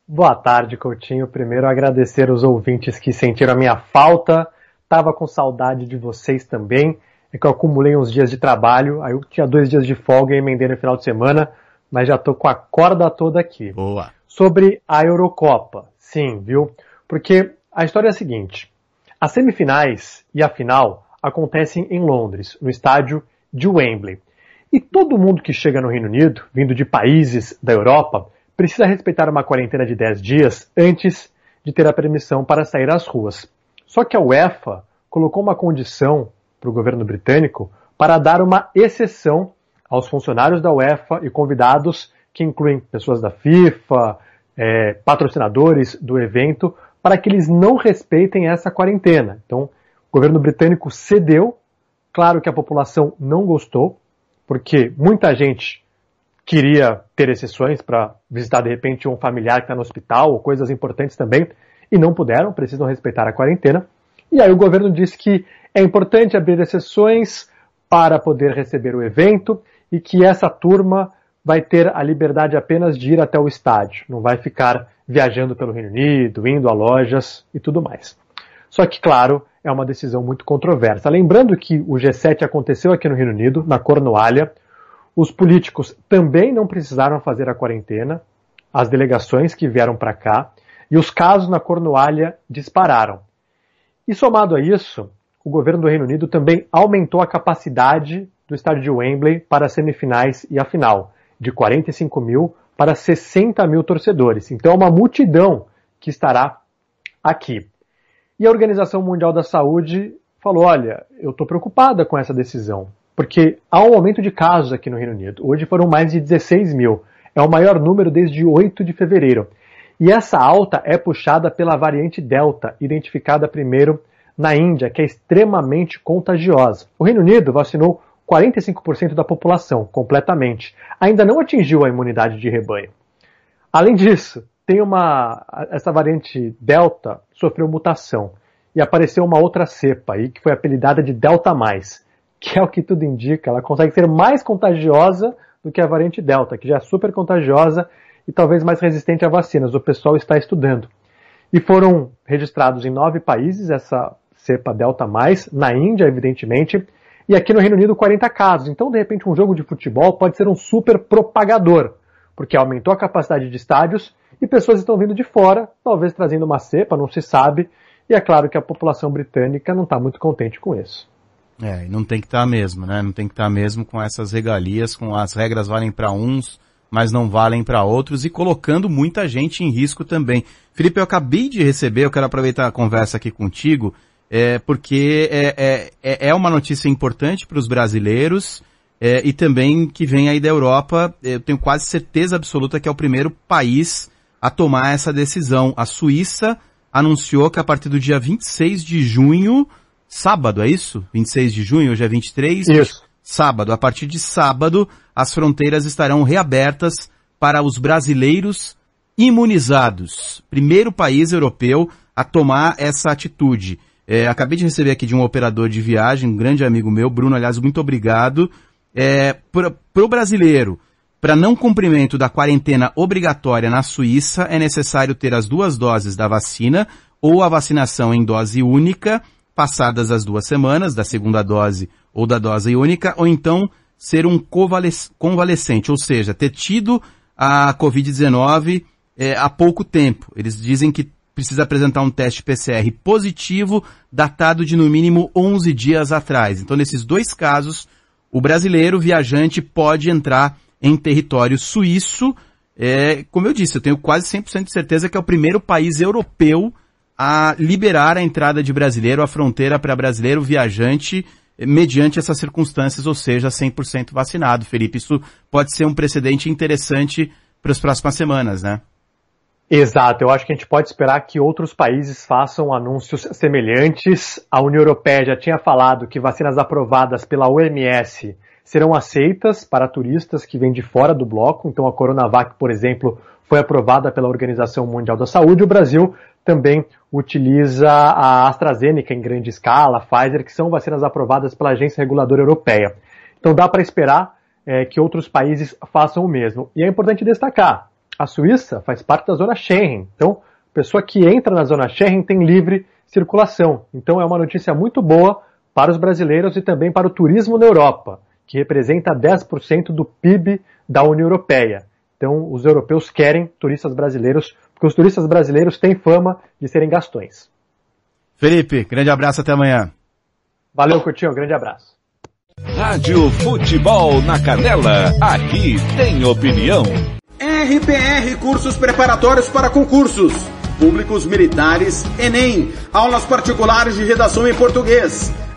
Boa tarde, Coutinho. Primeiro agradecer os ouvintes que sentiram a minha falta. Tava com saudade de vocês também. É que eu acumulei uns dias de trabalho, aí eu tinha dois dias de folga e emendei no final de semana, mas já tô com a corda toda aqui. Boa. Sobre a Eurocopa. Sim, viu? Porque a história é a seguinte. As semifinais e a final acontecem em Londres, no estádio de Wembley. E todo mundo que chega no Reino Unido, vindo de países da Europa, precisa respeitar uma quarentena de 10 dias antes de ter a permissão para sair às ruas. Só que a UEFA colocou uma condição para o governo britânico para dar uma exceção aos funcionários da UEFA e convidados que incluem pessoas da FIFA, eh, patrocinadores do evento, para que eles não respeitem essa quarentena. Então, o governo britânico cedeu. Claro que a população não gostou, porque muita gente queria ter exceções para visitar de repente um familiar que está no hospital ou coisas importantes também e não puderam, precisam respeitar a quarentena. E aí o governo disse que é importante abrir exceções para poder receber o evento e que essa turma vai ter a liberdade apenas de ir até o estádio, não vai ficar viajando pelo Reino Unido, indo a lojas e tudo mais. Só que, claro, é uma decisão muito controversa. Lembrando que o G7 aconteceu aqui no Reino Unido, na Cornualha, os políticos também não precisaram fazer a quarentena, as delegações que vieram para cá, e os casos na Cornualha dispararam. E somado a isso, o governo do Reino Unido também aumentou a capacidade do estádio de Wembley para as semifinais e a final, de 45 mil para 60 mil torcedores. Então é uma multidão que estará aqui. E a Organização Mundial da Saúde falou: olha, eu estou preocupada com essa decisão, porque há um aumento de casos aqui no Reino Unido. Hoje foram mais de 16 mil. É o maior número desde 8 de fevereiro. E essa alta é puxada pela variante Delta, identificada primeiro na Índia, que é extremamente contagiosa. O Reino Unido vacinou 45% da população, completamente. Ainda não atingiu a imunidade de rebanho. Além disso, tem uma. Essa variante Delta sofreu mutação e apareceu uma outra cepa aí que foi apelidada de Delta, que é o que tudo indica, ela consegue ser mais contagiosa do que a variante Delta, que já é super contagiosa e talvez mais resistente a vacinas. O pessoal está estudando. E foram registrados em nove países essa cepa Delta, na Índia, evidentemente, e aqui no Reino Unido 40 casos. Então, de repente, um jogo de futebol pode ser um super propagador, porque aumentou a capacidade de estádios e pessoas estão vindo de fora, talvez trazendo uma cepa, não se sabe. E é claro que a população britânica não está muito contente com isso. É, e não tem que estar tá mesmo, né? Não tem que estar tá mesmo com essas regalias, com as regras valem para uns, mas não valem para outros e colocando muita gente em risco também. Felipe, eu acabei de receber, eu quero aproveitar a conversa aqui contigo, é, porque é, é, é, é uma notícia importante para os brasileiros é, e também que vem aí da Europa. Eu tenho quase certeza absoluta que é o primeiro país a tomar essa decisão. A Suíça anunciou que a partir do dia 26 de junho, sábado, é isso? 26 de junho, hoje é 23? Isso. Sábado. A partir de sábado, as fronteiras estarão reabertas para os brasileiros imunizados. Primeiro país europeu a tomar essa atitude. É, acabei de receber aqui de um operador de viagem, um grande amigo meu, Bruno, aliás, muito obrigado. É, para o brasileiro, para não cumprimento da quarentena obrigatória na Suíça, é necessário ter as duas doses da vacina ou a vacinação em dose única, passadas as duas semanas, da segunda dose ou da dose única, ou então ser um convalescente, ou seja, ter tido a Covid-19 é, há pouco tempo. Eles dizem que precisa apresentar um teste PCR positivo, datado de no mínimo 11 dias atrás. Então, nesses dois casos, o brasileiro viajante pode entrar em território suíço. É, como eu disse, eu tenho quase 100% de certeza que é o primeiro país europeu a liberar a entrada de brasileiro, a fronteira para brasileiro viajante, mediante essas circunstâncias, ou seja, 100% vacinado. Felipe, isso pode ser um precedente interessante para as próximas semanas, né? Exato, eu acho que a gente pode esperar que outros países façam anúncios semelhantes. A União Europeia já tinha falado que vacinas aprovadas pela OMS serão aceitas para turistas que vêm de fora do bloco. Então, a Coronavac, por exemplo, foi aprovada pela Organização Mundial da Saúde. O Brasil também utiliza a AstraZeneca em grande escala, a Pfizer, que são vacinas aprovadas pela Agência Reguladora Europeia. Então, dá para esperar é, que outros países façam o mesmo. E é importante destacar, a Suíça faz parte da zona Schengen. Então, pessoa que entra na zona Schengen tem livre circulação. Então, é uma notícia muito boa para os brasileiros e também para o turismo na Europa, que representa 10% do PIB da União Europeia. Então, os europeus querem turistas brasileiros, porque os turistas brasileiros têm fama de serem gastões. Felipe, grande abraço, até amanhã. Valeu, Coutinho, grande abraço. Rádio Futebol na Canela, aqui tem opinião. RPR Cursos Preparatórios para Concursos. Públicos Militares, Enem. Aulas particulares de redação em português.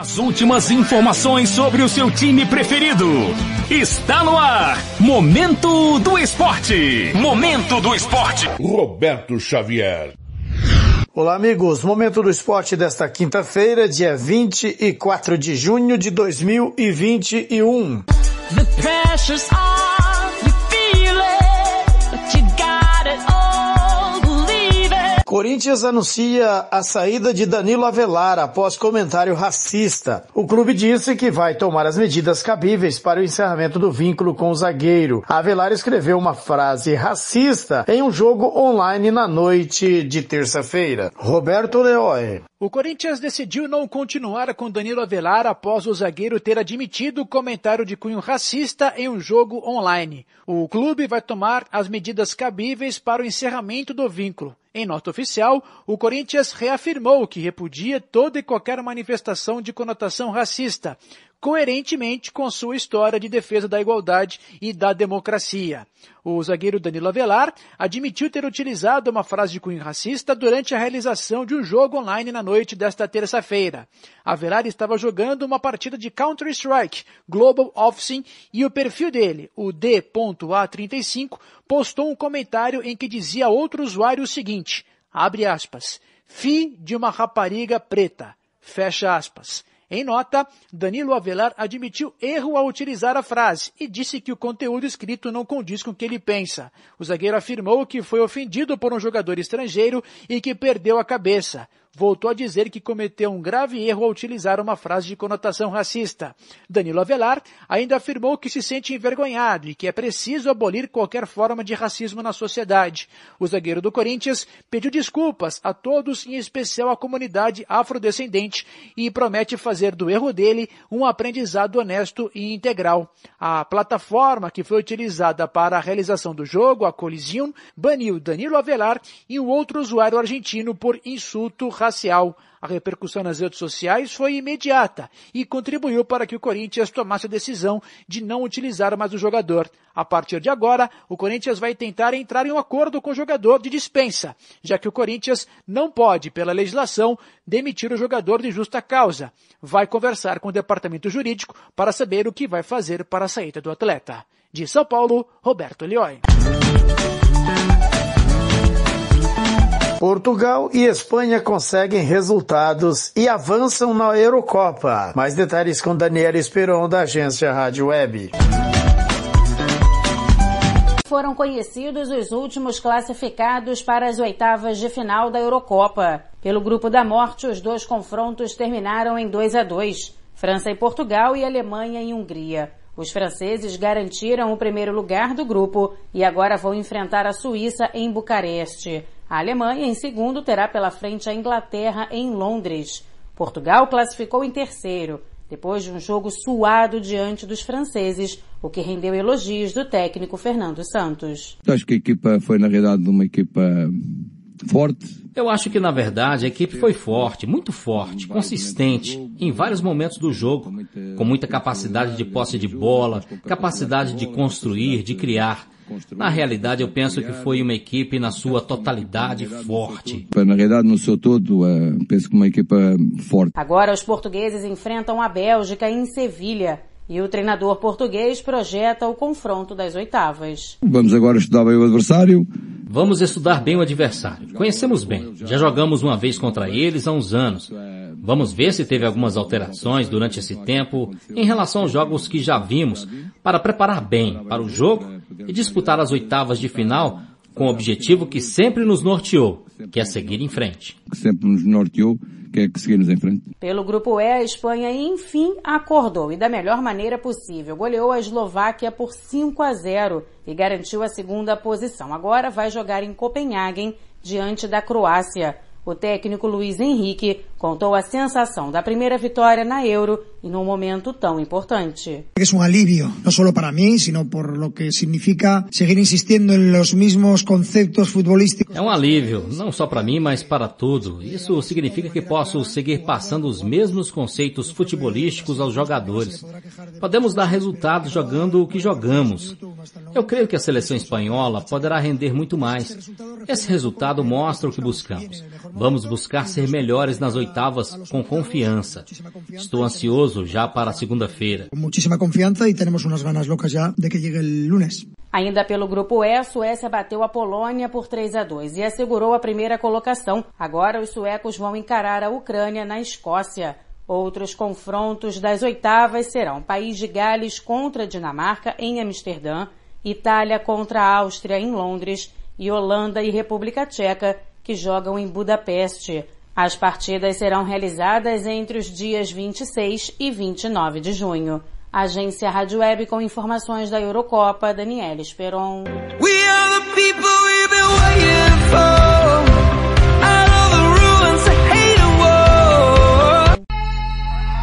As últimas informações sobre o seu time preferido. Está no ar. Momento do Esporte. Momento do Esporte. Roberto Xavier. Olá, amigos. Momento do Esporte desta quinta-feira, dia 24 de junho de 2021. The pressure's on, Corinthians anuncia a saída de Danilo Avelar após comentário racista. O clube disse que vai tomar as medidas cabíveis para o encerramento do vínculo com o zagueiro. Avelar escreveu uma frase racista em um jogo online na noite de terça-feira. Roberto Leoy. O Corinthians decidiu não continuar com Danilo Avelar após o zagueiro ter admitido comentário de cunho racista em um jogo online. O clube vai tomar as medidas cabíveis para o encerramento do vínculo. Em nota oficial, o Corinthians reafirmou que repudia toda e qualquer manifestação de conotação racista, coerentemente com sua história de defesa da igualdade e da democracia. O zagueiro Danilo Avelar admitiu ter utilizado uma frase de cunho racista durante a realização de um jogo online na noite desta terça-feira. Avelar estava jogando uma partida de Counter-Strike Global Offensive e o perfil dele, o D.A35, postou um comentário em que dizia a outro usuário o seguinte, abre aspas, fi de uma rapariga preta, fecha aspas. Em nota, Danilo Avelar admitiu erro ao utilizar a frase e disse que o conteúdo escrito não condiz com o que ele pensa. O zagueiro afirmou que foi ofendido por um jogador estrangeiro e que perdeu a cabeça voltou a dizer que cometeu um grave erro ao utilizar uma frase de conotação racista. Danilo Avelar ainda afirmou que se sente envergonhado e que é preciso abolir qualquer forma de racismo na sociedade. O zagueiro do Corinthians pediu desculpas a todos, em especial à comunidade afrodescendente, e promete fazer do erro dele um aprendizado honesto e integral. A plataforma que foi utilizada para a realização do jogo, a Colision, baniu Danilo Avelar e um outro usuário argentino por insulto racial. A repercussão nas redes sociais foi imediata e contribuiu para que o Corinthians tomasse a decisão de não utilizar mais o jogador. A partir de agora, o Corinthians vai tentar entrar em um acordo com o jogador de dispensa, já que o Corinthians não pode, pela legislação, demitir o jogador de justa causa. Vai conversar com o departamento jurídico para saber o que vai fazer para a saída do atleta. De São Paulo, Roberto Leoi. Portugal e Espanha conseguem resultados e avançam na Eurocopa. Mais detalhes com Daniela Esperon, da agência Rádio Web. Foram conhecidos os últimos classificados para as oitavas de final da Eurocopa. Pelo grupo da morte, os dois confrontos terminaram em 2 a 2. França e Portugal e Alemanha e Hungria. Os franceses garantiram o primeiro lugar do grupo e agora vão enfrentar a Suíça em Bucareste. A Alemanha, em segundo, terá pela frente a Inglaterra em Londres. Portugal classificou em terceiro, depois de um jogo suado diante dos franceses, o que rendeu elogios do técnico Fernando Santos. Acho que a equipa foi, na realidade, uma equipa forte. Eu acho que, na verdade, a equipe foi forte, muito forte, consistente, em vários momentos do jogo, com muita capacidade de posse de bola, capacidade de construir, de criar. Na realidade, eu penso que foi uma equipe na sua totalidade forte. Na realidade, no seu todo, eh, penso que uma equipa forte. Agora os portugueses enfrentam a Bélgica em Sevilha. E o treinador português projeta o confronto das oitavas. Vamos agora estudar bem o adversário. Vamos estudar bem o adversário. Conhecemos bem. Já jogamos uma vez contra eles há uns anos. Vamos ver se teve algumas alterações durante esse tempo em relação aos jogos que já vimos para preparar bem para o jogo e disputar as oitavas de final com o objetivo que sempre nos norteou, que é seguir em frente. Que sempre nos norteou, é em frente. Pelo grupo E, a Espanha enfim acordou e da melhor maneira possível. Goleou a Eslováquia por 5 a 0 e garantiu a segunda posição. Agora vai jogar em Copenhagen diante da Croácia. O técnico Luiz Henrique contou a sensação da primeira vitória na Euro e num momento tão importante. É um alívio, não só para mim, sino por lo que significa seguir insistindo em los mismos conceitos futebolísticos. É um alívio, não só para mim, mas para tudo. Isso significa que posso seguir passando os mesmos conceitos futebolísticos aos jogadores. Podemos dar resultados jogando o que jogamos. Eu creio que a seleção espanhola poderá render muito mais. Esse resultado mostra o que buscamos. Vamos buscar ser melhores nas oitavas com confiança. Estou ansioso já para a segunda-feira. Com muitíssima confiança e temos umas ganas loucas já de que chegue o lunes. Ainda pelo grupo E, a Suécia bateu a Polônia por 3 a 2 e assegurou a primeira colocação. Agora os suecos vão encarar a Ucrânia na Escócia. Outros confrontos das oitavas serão País de Gales contra Dinamarca em Amsterdã, Itália contra a Áustria em Londres e Holanda e República Tcheca que jogam em Budapeste. As partidas serão realizadas entre os dias 26 e 29 de junho. Agência Rádio Web com informações da Eurocopa, Daniela Esperon.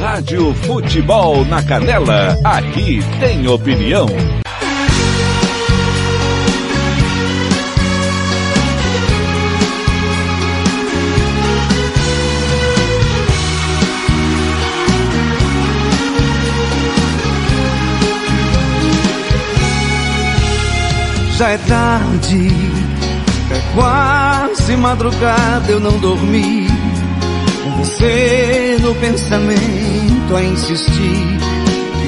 Rádio Futebol na Canela, aqui tem opinião. Já é tarde, é quase madrugada, eu não dormi. Você no pensamento a insistir.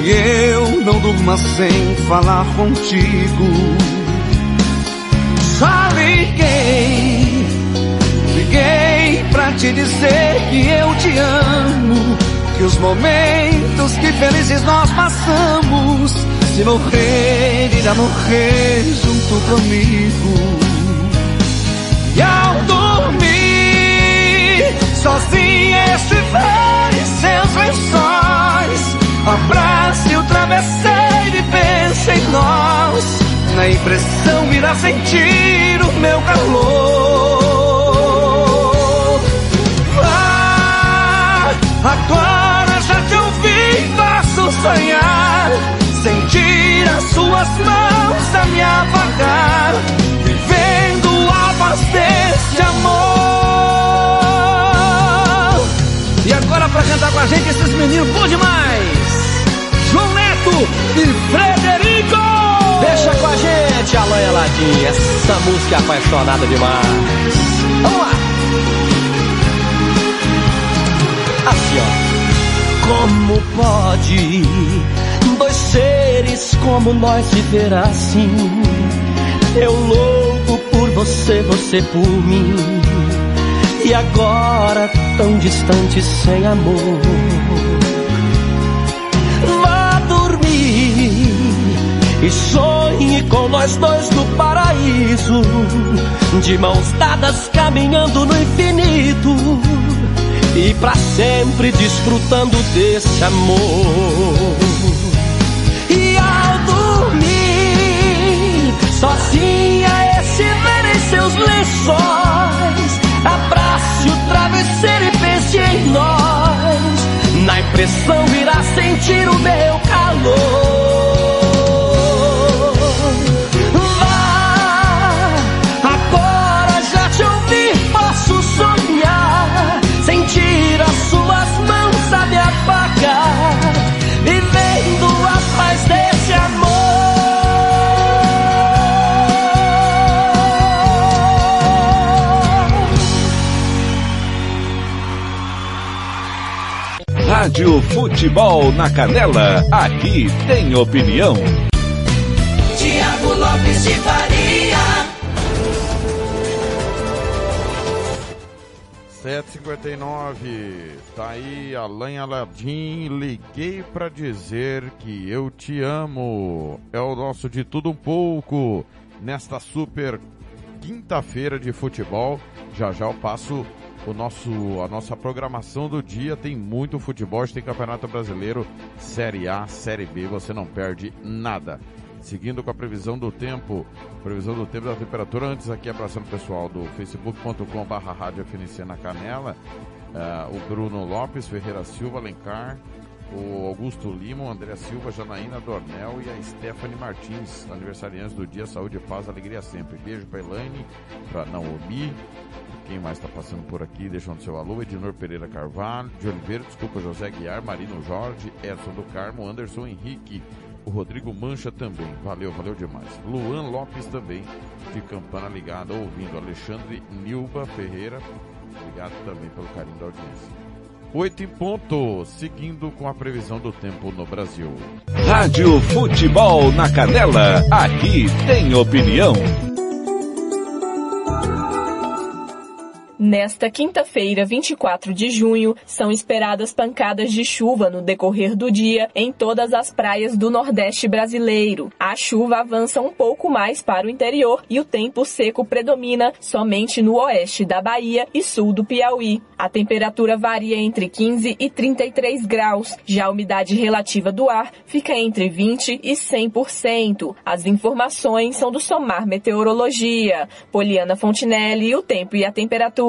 Que eu não durma sem falar contigo. Só liguei, liguei pra te dizer que eu te amo. Que os momentos que felizes nós passamos se morrer, irá morrer junto comigo. E ao sozinha estiver em seus lençóis, abrace o travesseiro e pense em nós. Na impressão irá sentir o meu calor. Ah, agora já te ouvi, posso sonhar sentir as suas mãos a me apagar, vivendo a paz desse amor. Agora pra cantar com a gente esses meninos bom demais, João Neto e Frederico. Deixa com a gente, Alain Aladim, essa música é apaixonada demais. Vamos lá. Assim, ó. Como pode dois seres como nós viver assim? Eu louco por você, você por mim. E agora tão distante sem amor. Vá dormir e sonhe com nós dois no paraíso, de mãos dadas caminhando no infinito e para sempre desfrutando desse amor. Impressão irá sentir o meu calor. Rádio Futebol na Canela, aqui tem opinião. Tiago Lopes de Faria. 759, tá aí Alain Aladim, liguei pra dizer que eu te amo. É o nosso de tudo um pouco nesta super quinta-feira de futebol. Já já eu passo o nosso a nossa programação do dia, tem muito futebol, tem Campeonato Brasileiro, Série A, Série B, você não perde nada. Seguindo com a previsão do tempo, previsão do tempo da temperatura, antes aqui abraçando o pessoal do facebook.com barra rádio na Canela, uh, o Bruno Lopes, Ferreira Silva, Alencar, o Augusto Lima, o André Silva, Janaína Dornel e a Stephanie Martins, aniversariantes do dia, saúde, paz, alegria sempre. Beijo pra Elaine, pra Naomi, quem mais está passando por aqui, deixando seu alô, Ednor Pereira Carvalho, de Oliveira, desculpa, José Guiar, Marino Jorge, Edson do Carmo, Anderson Henrique, O Rodrigo Mancha também. Valeu, valeu demais. Luan Lopes também, de Campana ligada, ouvindo. Alexandre Nilba Ferreira, obrigado também pelo carinho da audiência. Oito em ponto, seguindo com a previsão do tempo no Brasil. Rádio Futebol na Canela, aqui tem opinião. Nesta quinta-feira, 24 de junho, são esperadas pancadas de chuva no decorrer do dia em todas as praias do Nordeste brasileiro. A chuva avança um pouco mais para o interior e o tempo seco predomina somente no oeste da Bahia e sul do Piauí. A temperatura varia entre 15 e 33 graus. Já a umidade relativa do ar fica entre 20 e 100%. As informações são do Somar Meteorologia. Poliana Fontinelli, o tempo e a temperatura.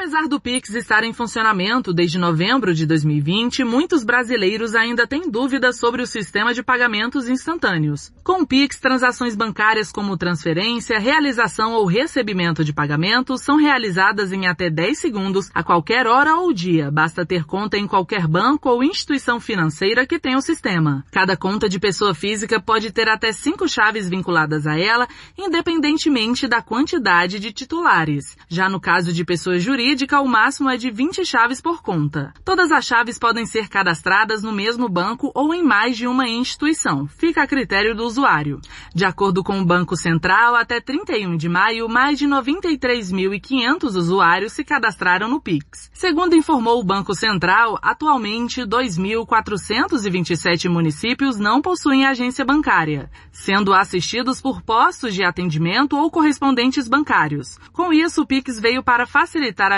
Apesar do Pix estar em funcionamento desde novembro de 2020, muitos brasileiros ainda têm dúvidas sobre o sistema de pagamentos instantâneos. Com o Pix, transações bancárias como transferência, realização ou recebimento de pagamentos são realizadas em até 10 segundos a qualquer hora ou dia. Basta ter conta em qualquer banco ou instituição financeira que tenha o sistema. Cada conta de pessoa física pode ter até cinco chaves vinculadas a ela, independentemente da quantidade de titulares. Já no caso de pessoa jurídica, jurídica, o máximo é de 20 chaves por conta. Todas as chaves podem ser cadastradas no mesmo banco ou em mais de uma instituição. Fica a critério do usuário. De acordo com o Banco Central, até 31 de maio, mais de 93.500 usuários se cadastraram no Pix. Segundo informou o Banco Central, atualmente 2.427 municípios não possuem agência bancária, sendo assistidos por postos de atendimento ou correspondentes bancários. Com isso, o Pix veio para facilitar a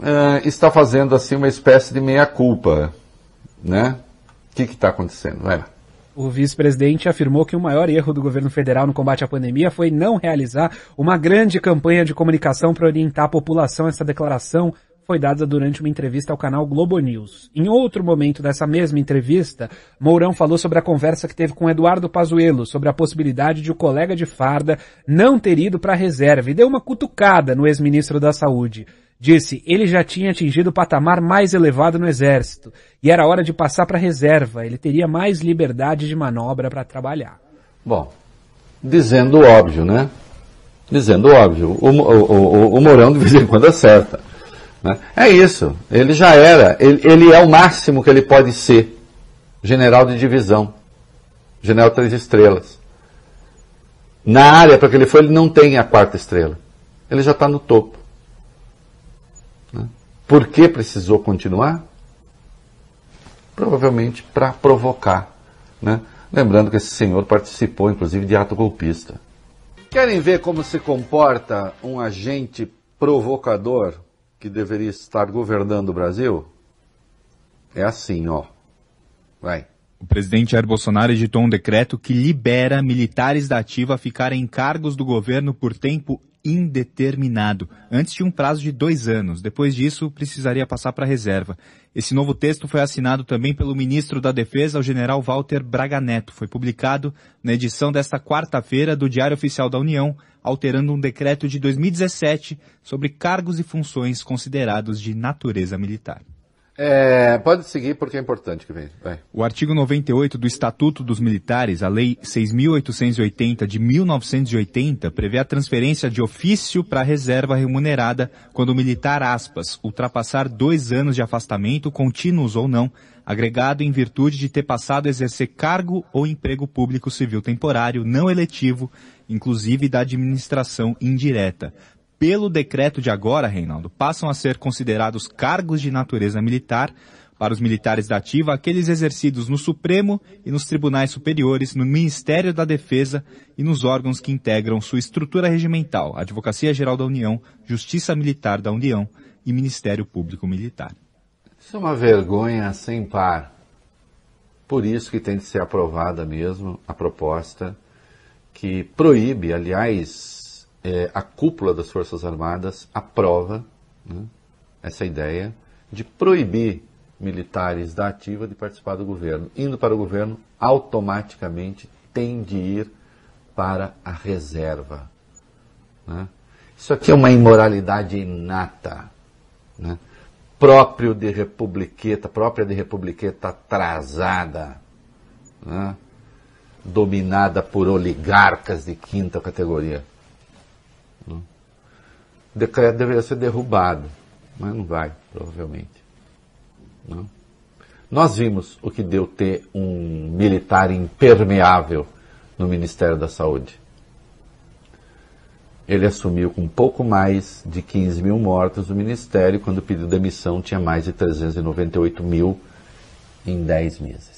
uh, está fazendo assim uma espécie de meia-culpa, né? O que está acontecendo? Vai lá. O vice-presidente afirmou que o maior erro do governo federal no combate à pandemia foi não realizar uma grande campanha de comunicação para orientar a população. Essa declaração foi dada durante uma entrevista ao canal Globo News. Em outro momento dessa mesma entrevista, Mourão falou sobre a conversa que teve com Eduardo Pazuello sobre a possibilidade de o colega de farda não ter ido para a reserva e deu uma cutucada no ex-ministro da Saúde. Disse, ele já tinha atingido o patamar mais elevado no exército e era hora de passar para a reserva, ele teria mais liberdade de manobra para trabalhar. Bom, dizendo óbvio, né? Dizendo óbvio, o, o, o, o Mourão de vez em quando acerta. Né? É isso, ele já era, ele, ele é o máximo que ele pode ser. General de divisão, general três estrelas. Na área para que ele foi, ele não tem a quarta estrela. Ele já está no topo. Por que precisou continuar? Provavelmente para provocar. Né? Lembrando que esse senhor participou, inclusive, de ato golpista. Querem ver como se comporta um agente provocador que deveria estar governando o Brasil? É assim, ó. Vai. O presidente Jair Bolsonaro editou um decreto que libera militares da ativa a ficarem em cargos do governo por tempo indeterminado. Antes tinha um prazo de dois anos. Depois disso, precisaria passar para a reserva. Esse novo texto foi assinado também pelo ministro da Defesa, o general Walter Braga Neto. Foi publicado na edição desta quarta-feira do Diário Oficial da União, alterando um decreto de 2017 sobre cargos e funções considerados de natureza militar. É, pode seguir porque é importante que vem. Vai. O artigo 98 do Estatuto dos Militares, a Lei 6.880 de 1980, prevê a transferência de ofício para reserva remunerada quando o militar, aspas, ultrapassar dois anos de afastamento, contínuos ou não, agregado em virtude de ter passado a exercer cargo ou emprego público civil temporário, não eletivo, inclusive da administração indireta, pelo decreto de agora, Reinaldo, passam a ser considerados cargos de natureza militar para os militares da ativa aqueles exercidos no Supremo e nos tribunais superiores, no Ministério da Defesa e nos órgãos que integram sua estrutura regimental, Advocacia Geral da União, Justiça Militar da União e Ministério Público Militar. Isso é uma vergonha sem par. Por isso que tem de ser aprovada mesmo a proposta que proíbe, aliás, é, a cúpula das Forças Armadas aprova né, essa ideia de proibir militares da ativa de participar do governo. Indo para o governo, automaticamente tem de ir para a reserva. Né? Isso aqui é uma imoralidade inata, né? próprio de republiqueta, própria de republiqueta atrasada, né? dominada por oligarcas de quinta categoria. Decreto deveria ser derrubado, mas não vai, provavelmente. Não. Nós vimos o que deu ter um militar impermeável no Ministério da Saúde. Ele assumiu com pouco mais de 15 mil mortos no Ministério, quando pediu demissão tinha mais de 398 mil em 10 meses.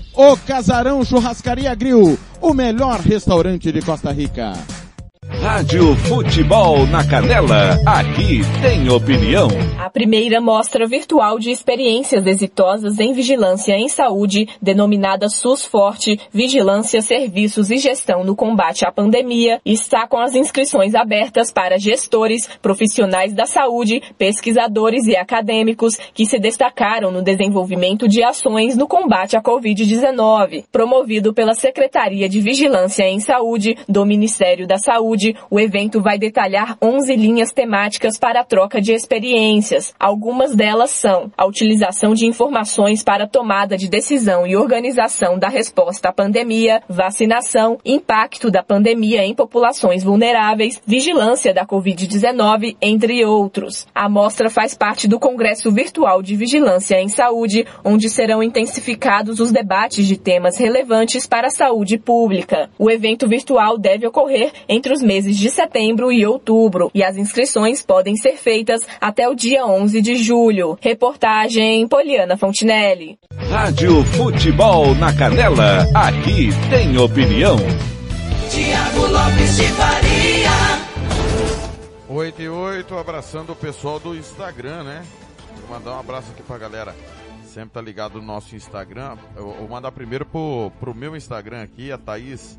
O Casarão Churrascaria Grill, o melhor restaurante de Costa Rica. Rádio Futebol na Canela, aqui tem opinião. A primeira mostra virtual de experiências exitosas em vigilância em saúde, denominada SUS Forte, Vigilância, Serviços e Gestão no Combate à Pandemia, está com as inscrições abertas para gestores, profissionais da saúde, pesquisadores e acadêmicos que se destacaram no desenvolvimento de ações no combate à Covid-19. Promovido pela Secretaria de Vigilância em Saúde do Ministério da Saúde, o evento vai detalhar 11 linhas temáticas para a troca de experiências. Algumas delas são a utilização de informações para tomada de decisão e organização da resposta à pandemia, vacinação, impacto da pandemia em populações vulneráveis, vigilância da Covid-19, entre outros. A mostra faz parte do Congresso Virtual de Vigilância em Saúde, onde serão intensificados os debates de temas relevantes para a saúde pública. O evento virtual deve ocorrer entre os meses de setembro e outubro, e as inscrições podem ser feitas até o dia 11 de julho. Reportagem Poliana Fontinelli. Rádio Futebol na Canela, aqui tem opinião. Tiago Lopes de Faria. 8 e 8, abraçando o pessoal do Instagram, né? Vou mandar um abraço aqui pra galera. Sempre tá ligado no nosso Instagram. Eu vou mandar primeiro pro, pro meu Instagram aqui, a Thaís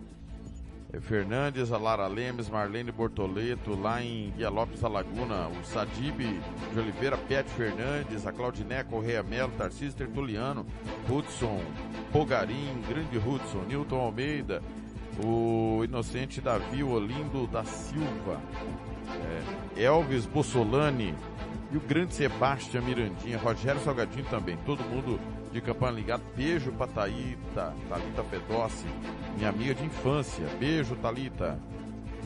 Fernandes, a Lara Lemes, Marlene Bortoleto, lá em Guia Lopes da Laguna, o Sadib de Oliveira, Pet Fernandes, a Claudiné Correia Melo, Tarcísio Tertuliano, Hudson, Pogarim, Grande Hudson, Newton Almeida, o Inocente Davi Olindo da Silva, é, Elvis Bussolani e o grande Sebastião Mirandinha, Rogério Salgadinho também, todo mundo de campanha ligado. Beijo pra Thaíta, Thalita Fedossi, minha amiga de infância. Beijo, Thalita,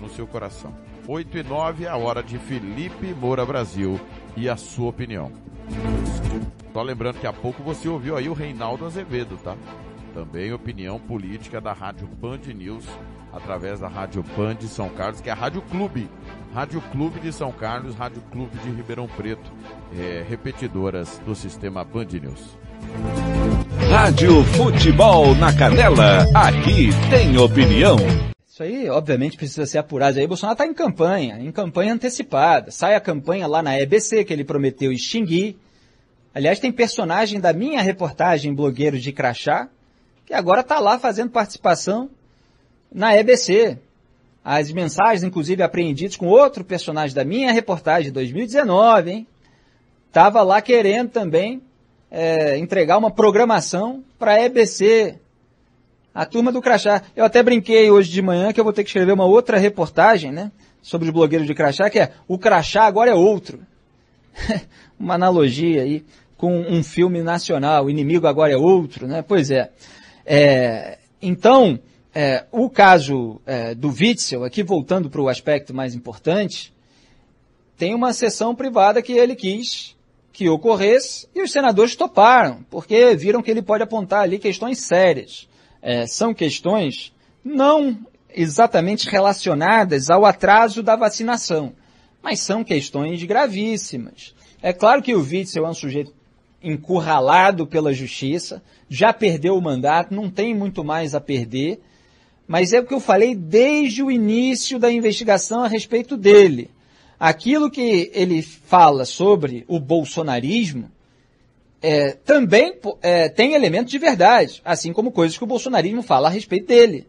no seu coração. 8 e 9, a hora de Felipe Moura Brasil e a sua opinião. Só lembrando que há pouco você ouviu aí o Reinaldo Azevedo, tá? Também opinião política da Rádio Band News, através da Rádio Band de São Carlos, que é a Rádio Clube. Rádio Clube de São Carlos, Rádio Clube de Ribeirão Preto, é, repetidoras do sistema Band News. Rádio Futebol na Canela, aqui tem opinião. Isso aí, obviamente, precisa ser apurado. Aí Bolsonaro está em campanha, em campanha antecipada. Sai a campanha lá na EBC, que ele prometeu extinguir. Aliás, tem personagem da minha reportagem Blogueiros de Crachá, que agora está lá fazendo participação na EBC. As mensagens, inclusive, apreendidas com outro personagem da minha reportagem de 2019, hein? Estava lá querendo também é, entregar uma programação para a EBC, a turma do Crachá. Eu até brinquei hoje de manhã que eu vou ter que escrever uma outra reportagem, né? Sobre os blogueiros de Crachá, que é o Crachá agora é outro. <laughs> uma analogia aí com um filme nacional, o inimigo agora é outro, né? Pois é. é então, é, o caso é, do Witzel, aqui voltando para o aspecto mais importante, tem uma sessão privada que ele quis que ocorresse e os senadores toparam, porque viram que ele pode apontar ali questões sérias. É, são questões não exatamente relacionadas ao atraso da vacinação, mas são questões gravíssimas. É claro que o Witzel é um sujeito encurralado pela justiça, já perdeu o mandato, não tem muito mais a perder, mas é o que eu falei desde o início da investigação a respeito dele aquilo que ele fala sobre o bolsonarismo é, também é, tem elementos de verdade, assim como coisas que o bolsonarismo fala a respeito dele.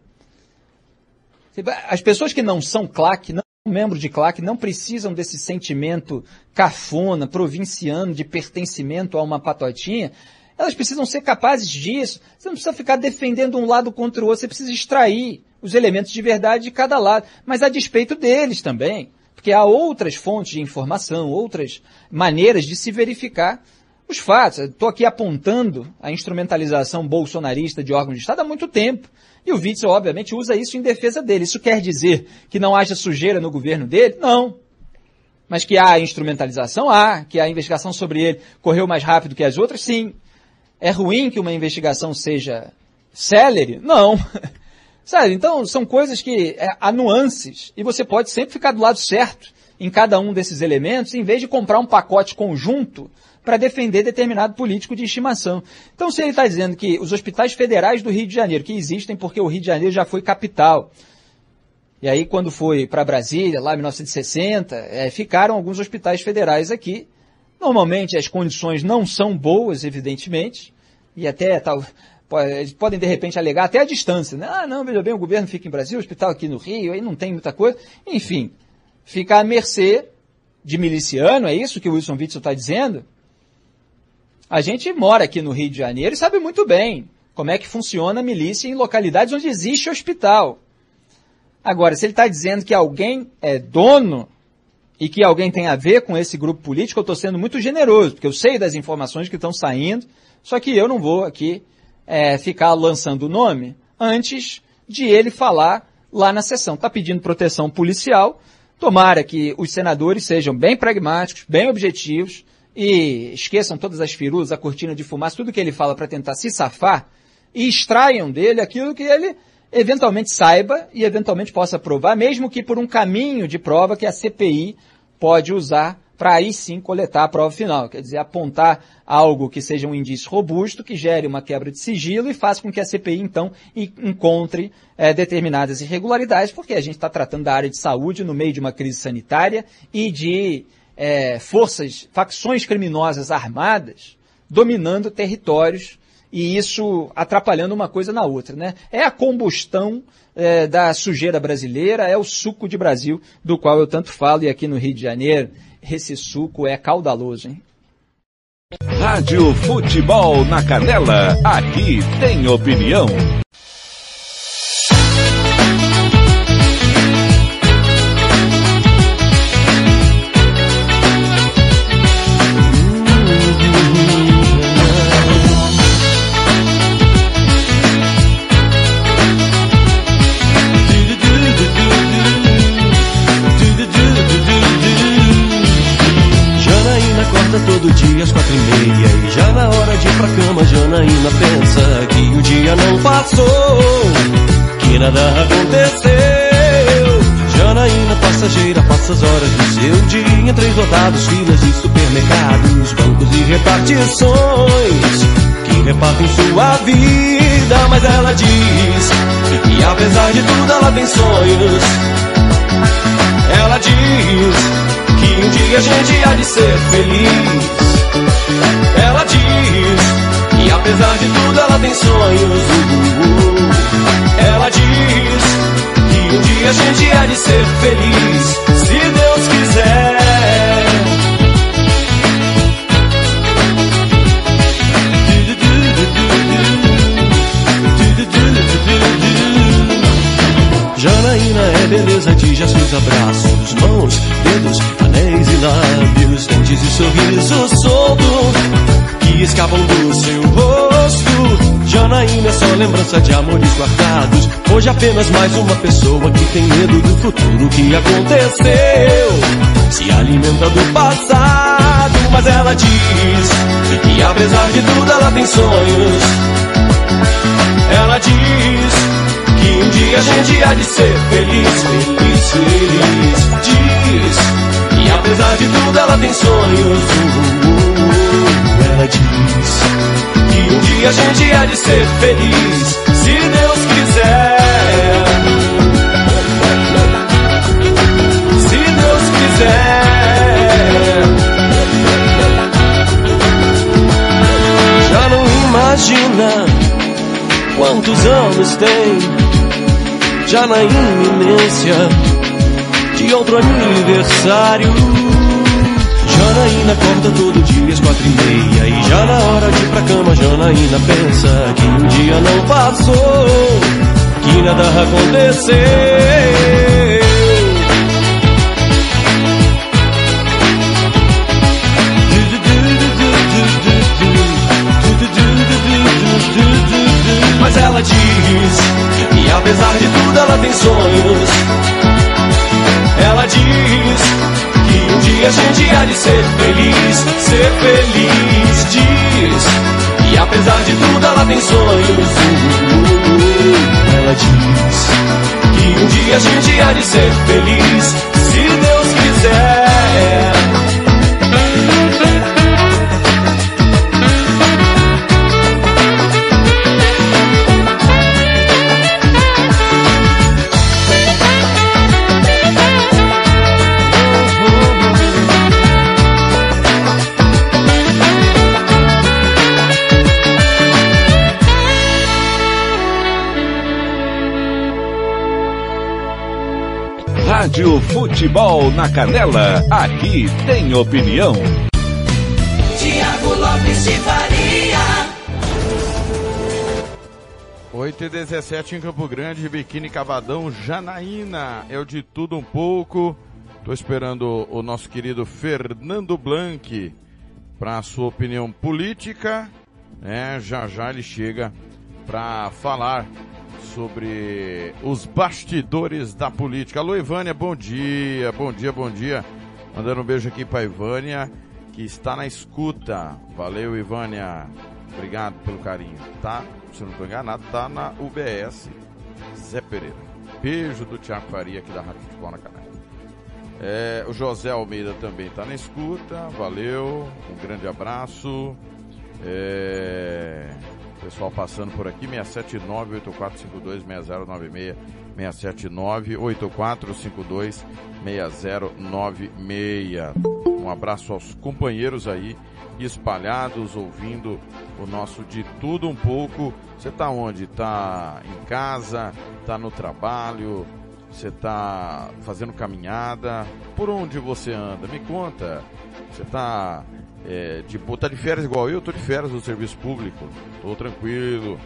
As pessoas que não são claque, não são membros de claque, não precisam desse sentimento cafona, provinciano, de pertencimento a uma patotinha. Elas precisam ser capazes disso. Você não precisa ficar defendendo um lado contra o outro, você precisa extrair os elementos de verdade de cada lado, mas a despeito deles também porque há outras fontes de informação, outras maneiras de se verificar os fatos. Estou aqui apontando a instrumentalização bolsonarista de órgãos de Estado há muito tempo. E o Witzel, obviamente, usa isso em defesa dele. Isso quer dizer que não haja sujeira no governo dele? Não. Mas que há instrumentalização? Há. Que a investigação sobre ele correu mais rápido que as outras? Sim. É ruim que uma investigação seja célere? Não. <laughs> Sabe? Então, são coisas que é, há nuances e você pode sempre ficar do lado certo em cada um desses elementos, em vez de comprar um pacote conjunto para defender determinado político de estimação. Então, se ele está dizendo que os hospitais federais do Rio de Janeiro, que existem porque o Rio de Janeiro já foi capital, e aí quando foi para Brasília, lá em 1960, é, ficaram alguns hospitais federais aqui. Normalmente as condições não são boas, evidentemente, e até tal, eles podem de repente alegar até a distância, né? Ah, não, veja bem, o governo fica em Brasil, o hospital aqui no Rio, aí não tem muita coisa. Enfim, fica à mercê de miliciano, é isso que o Wilson Witzel está dizendo? A gente mora aqui no Rio de Janeiro e sabe muito bem como é que funciona a milícia em localidades onde existe hospital. Agora, se ele está dizendo que alguém é dono e que alguém tem a ver com esse grupo político, eu estou sendo muito generoso, porque eu sei das informações que estão saindo, só que eu não vou aqui é, ficar lançando o nome antes de ele falar lá na sessão. Está pedindo proteção policial. Tomara que os senadores sejam bem pragmáticos, bem objetivos e esqueçam todas as firulas, a cortina de fumaça, tudo que ele fala para tentar se safar e extraiam dele aquilo que ele eventualmente saiba e eventualmente possa provar, mesmo que por um caminho de prova que a CPI pode usar para aí sim coletar a prova final, quer dizer, apontar algo que seja um indício robusto, que gere uma quebra de sigilo e faça com que a CPI, então, encontre é, determinadas irregularidades, porque a gente está tratando da área de saúde no meio de uma crise sanitária e de é, forças, facções criminosas armadas dominando territórios e isso atrapalhando uma coisa na outra, né? É a combustão é, da sujeira brasileira, é o suco de Brasil do qual eu tanto falo e aqui no Rio de Janeiro esse suco é caudaloso, hein? Rádio Futebol na Canela, aqui tem opinião. Todo dia às quatro e meia E já na hora de ir pra cama Janaína pensa que o dia não passou Que nada aconteceu. Janaína passageira passa as horas do seu dia Em três rodados, filas de supermercados Bancos e repartições Que repartem sua vida. Mas ela diz que apesar de tudo ela tem sonhos. Ela diz que um dia a gente há de ser feliz. Ela diz que apesar de tudo ela tem sonhos. Ela diz que um dia a gente há de ser feliz, se Deus quiser. Janaína é beleza de gestos, abraços, mãos, dedos, anéis e lábios, dentes e sorrisos soltos que escapam do seu rosto. Janaína é só lembrança de amores guardados. Hoje apenas mais uma pessoa que tem medo do futuro que aconteceu. Se alimenta do passado, mas ela diz que apesar de tudo ela tem sonhos. Ela diz que um dia a gente há de ser feliz, feliz, feliz. Diz que apesar de tudo ela tem sonhos. Ela diz que um dia a gente há de ser feliz, se Deus quiser. Se Deus quiser. Já não imagina quantos anos tem já na iminência de outro aniversário. Janaína acorda todo dia às quatro e meia e já na hora de ir pra cama Janaína pensa que um dia não passou, que nada aconteceu. Ela diz que apesar de tudo ela tem sonhos. Ela diz que um dia a gente há de ser feliz, ser feliz. Diz que apesar de tudo ela tem sonhos. Ela diz que um dia a gente há de ser feliz, se Deus quiser. Rádio Futebol na Canela, aqui tem opinião. Tiago Lopes de Faria. 8 e 17 em Campo Grande, Biquíni Cavadão, Janaína. É o de tudo um pouco. Tô esperando o nosso querido Fernando Blanc para a sua opinião política. É, já já ele chega para falar sobre os bastidores da política. Alô, Ivânia, bom dia, bom dia, bom dia. Mandando um beijo aqui para Ivânia, que está na escuta. Valeu, Ivânia. Obrigado pelo carinho, tá? Se não estou enganado, tá na UBS Zé Pereira. Beijo do Tiago Faria aqui da Rádio Futebol na Canela. É, o José Almeida também está na escuta. Valeu, um grande abraço. É... Pessoal passando por aqui, 679-8452-6096, 679-8452-6096. Um abraço aos companheiros aí, espalhados, ouvindo o nosso De Tudo Um Pouco. Você tá onde? Tá em casa? Tá no trabalho? Você tá fazendo caminhada? Por onde você anda? Me conta. Você tá é, de, tá de férias igual eu, tô de férias no serviço público, tô tranquilo.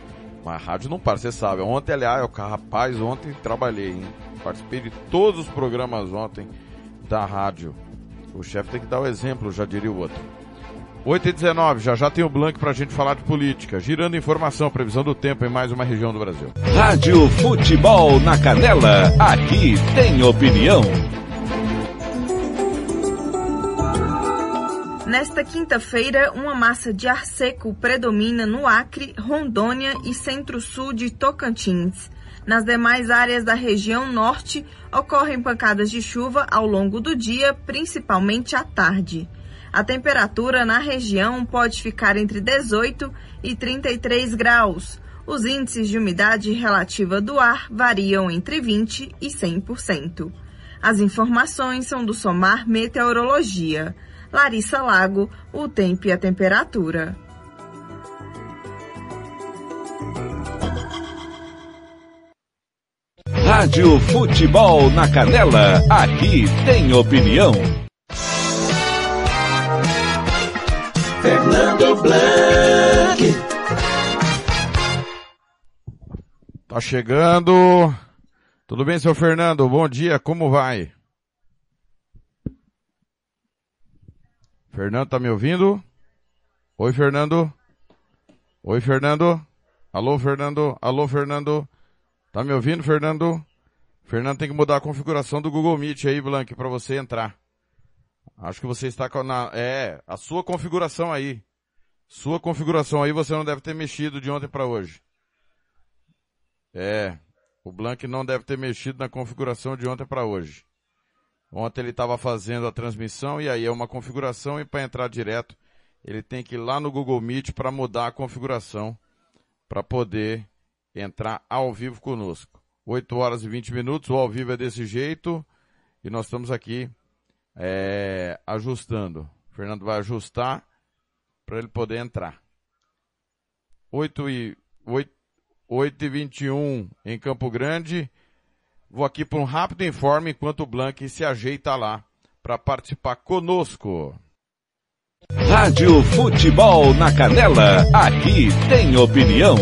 Mas a rádio não para, você sabe. Ontem, aliás, eu, rapaz, ontem trabalhei, hein? Participei de todos os programas ontem da rádio. O chefe tem que dar o exemplo, já diria o outro. 8 e 19, já já tem o Blank pra gente falar de política. Girando informação, previsão do tempo em mais uma região do Brasil. Rádio Futebol na Canela, aqui tem opinião. Nesta quinta-feira, uma massa de ar seco predomina no Acre, Rondônia e centro-sul de Tocantins. Nas demais áreas da região norte, ocorrem pancadas de chuva ao longo do dia, principalmente à tarde. A temperatura na região pode ficar entre 18 e 33 graus. Os índices de umidade relativa do ar variam entre 20 e 100%. As informações são do Somar Meteorologia. Larissa Lago, o tempo e a temperatura. Rádio Futebol na Canela, aqui tem opinião. Fernando Blanc. Tá chegando. Tudo bem, seu Fernando? Bom dia, como vai? Fernando, tá me ouvindo? Oi, Fernando? Oi, Fernando? Alô, Fernando? Alô, Fernando? Tá me ouvindo, Fernando? Fernando tem que mudar a configuração do Google Meet aí, Blank, para você entrar. Acho que você está na, é, a sua configuração aí. Sua configuração aí você não deve ter mexido de ontem para hoje. É, o Blank não deve ter mexido na configuração de ontem para hoje. Ontem ele estava fazendo a transmissão e aí é uma configuração e para entrar direto ele tem que ir lá no Google Meet para mudar a configuração para poder entrar ao vivo conosco. 8 horas e 20 minutos, o ao vivo é desse jeito e nós estamos aqui é, ajustando. O Fernando vai ajustar para ele poder entrar. 8 e, 8, 8 e 21 em Campo Grande. Vou aqui para um rápido informe enquanto o Blank se ajeita lá para participar conosco. Rádio Futebol na Canela, aqui tem opinião.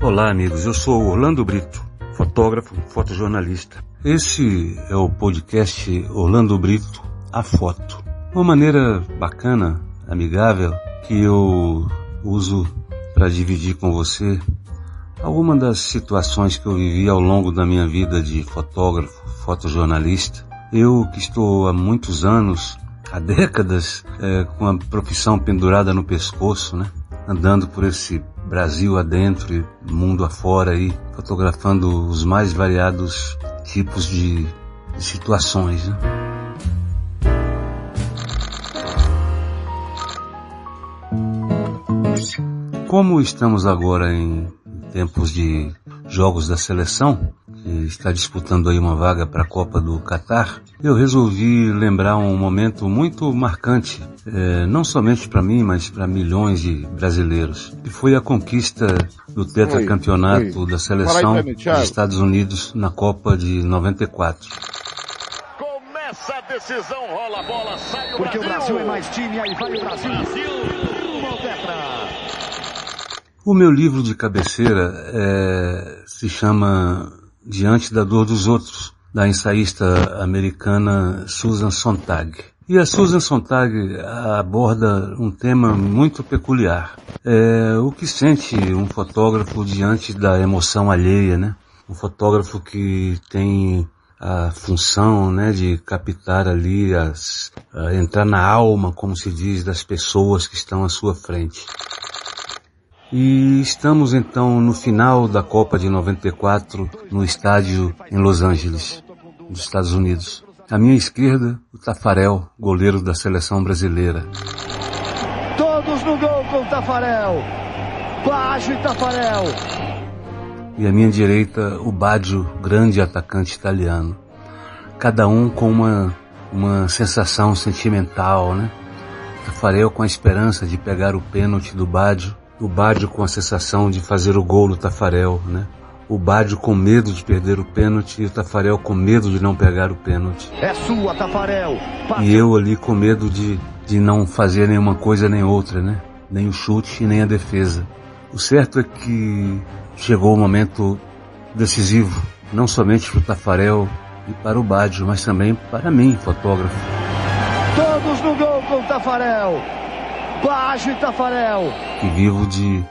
Olá, amigos. Eu sou Orlando Brito, fotógrafo, fotojornalista. Esse é o podcast Orlando Brito, a foto. Uma maneira bacana, amigável, que eu uso para dividir com você algumas das situações que eu vivi ao longo da minha vida de fotógrafo, fotojornalista. Eu que estou há muitos anos, há <laughs> décadas, é, com a profissão pendurada no pescoço, né? Andando por esse Brasil adentro e mundo afora aí, fotografando os mais variados tipos de, de situações. Né? Como estamos agora em tempos de jogos da seleção, que está disputando aí uma vaga para a Copa do Catar, eu resolvi lembrar um momento muito marcante, é, não somente para mim, mas para milhões de brasileiros, que foi a conquista do tetracampeonato da seleção dos Estados Unidos na Copa de 94. Começa a decisão, rola a bola, sai o Porque Brasil. o Brasil é mais time, aí vai o Brasil. Brasil. O meu livro de cabeceira é, se chama Diante da Dor dos Outros, da ensaísta americana Susan Sontag. E a Susan Sontag aborda um tema muito peculiar. É, o que sente um fotógrafo diante da emoção alheia, né? Um fotógrafo que tem a função, né, de captar ali as, entrar na alma, como se diz, das pessoas que estão à sua frente. E estamos então no final da Copa de 94 no estádio em Los Angeles, nos Estados Unidos. À minha esquerda, o Tafarel, goleiro da seleção brasileira. Todos no gol com o Tafarel. Baixo e Tafarel. E à minha direita, o Baggio, grande atacante italiano. Cada um com uma, uma sensação sentimental, né? Tafarel com a esperança de pegar o pênalti do Baggio o Bádio com a sensação de fazer o gol do Tafarel, né? O Bádio com medo de perder o pênalti e o Tafarel com medo de não pegar o pênalti. É sua, Tafarel. E eu ali com medo de, de não fazer nenhuma coisa nem outra, né? Nem o chute nem a defesa. O certo é que chegou o momento decisivo, não somente para o Tafarel e para o Bádio, mas também para mim, fotógrafo. Todos no gol com o Tafarel. Baixo e Tafarel. Que vivo de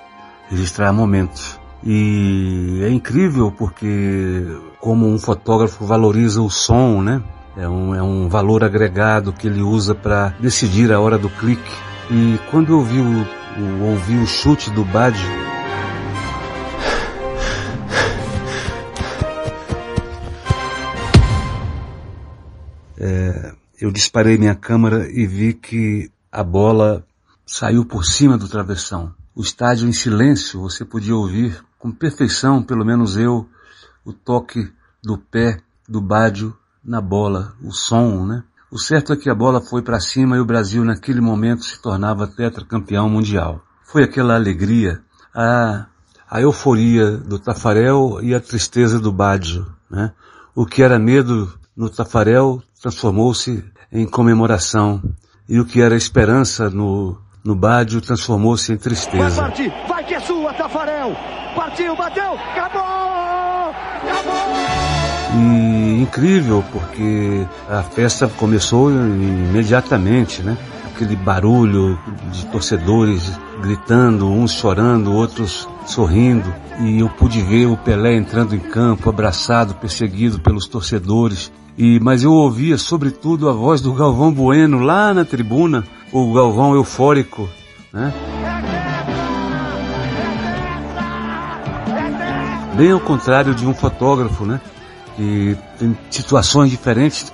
registrar momentos. E é incrível porque como um fotógrafo valoriza o som, né? É um, é um valor agregado que ele usa para decidir a hora do clique. E quando eu ouvi o, o, ouvi o chute do Bad, é, eu disparei minha câmera e vi que a bola saiu por cima do travessão. O estádio em silêncio, você podia ouvir com perfeição, pelo menos eu, o toque do pé do Bádio na bola, o som, né? O certo é que a bola foi para cima e o Brasil naquele momento se tornava tetracampeão mundial. Foi aquela alegria, a, a euforia do Tafarel e a tristeza do Baggio, né? O que era medo no Tafarel transformou-se em comemoração e o que era esperança no, no Baggio transformou-se em Vai tristeza. partir, vai que é sua, Tafarel! Partiu, bateu, acabou! E incrível, porque a festa começou imediatamente, né? Aquele barulho de torcedores gritando, uns chorando, outros sorrindo. E eu pude ver o Pelé entrando em campo, abraçado, perseguido pelos torcedores. E, mas eu ouvia, sobretudo, a voz do Galvão Bueno lá na tribuna, o Galvão eufórico, né? Bem ao contrário de um fotógrafo, né? Que tem situações diferentes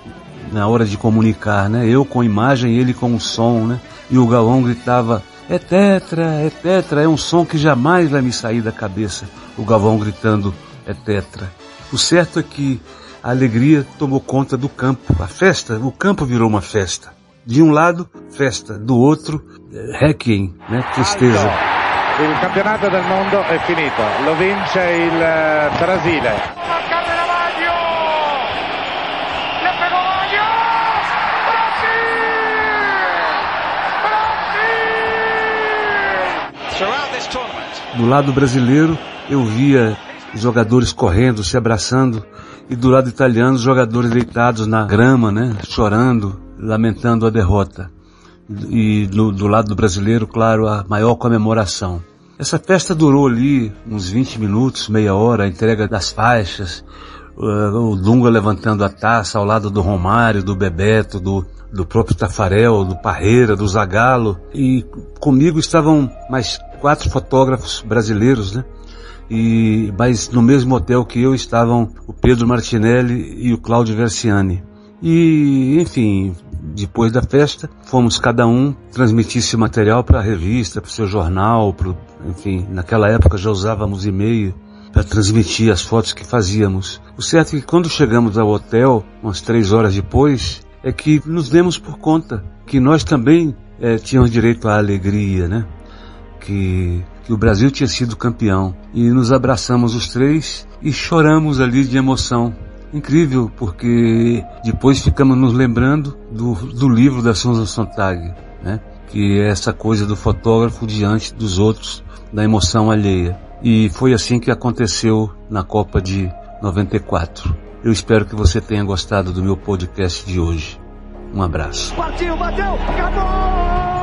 na hora de comunicar, né? Eu com imagem, ele com o som, né? E o Galvão gritava, é tetra, é tetra, é um som que jamais vai me sair da cabeça. O Galvão gritando, é tetra. O certo é que a alegria tomou conta do campo. A festa, o campo virou uma festa. De um lado, festa. Do outro, eh, requiem, né? Tristeza. Il campionato del mondo è finito, lo vince il eh, Brasile. Do lado brasileiro, eu via jogadores correndo, se abraçando, e do lado italiano, jogadores deitados na grama, né, chorando, lamentando a derrota. E do, do lado brasileiro, claro, a maior comemoração. Essa festa durou ali uns 20 minutos, meia hora, a entrega das faixas, uh, o Dunga levantando a taça ao lado do Romário, do Bebeto, do, do próprio Tafarel, do Parreira, do Zagallo. E comigo estavam mais quatro fotógrafos brasileiros, né? E, mas no mesmo hotel que eu estavam o Pedro Martinelli e o Cláudio Versiani. E, enfim, depois da festa, fomos cada um transmitir esse material para a revista, para o seu jornal, pro, enfim, naquela época já usávamos e-mail para transmitir as fotos que fazíamos. O certo é que quando chegamos ao hotel, umas três horas depois, é que nos demos por conta que nós também eh, tínhamos direito à alegria, né? Que, que o Brasil tinha sido campeão. E nos abraçamos os três e choramos ali de emoção. Incrível, porque depois ficamos nos lembrando do, do livro da Susan Sontag, né? Que é essa coisa do fotógrafo diante dos outros, da emoção alheia. E foi assim que aconteceu na Copa de 94. Eu espero que você tenha gostado do meu podcast de hoje. Um abraço. Partiu, bateu, acabou!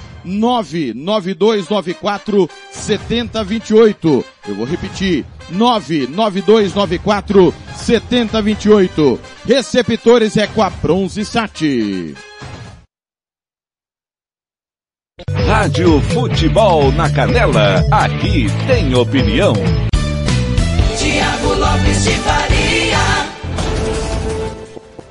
99294 7028. Eu vou repetir. 99294 7028. Receptores é com a Bronze Sat. Rádio Futebol na Canela, aqui tem opinião. Tiago Lopes de Faria.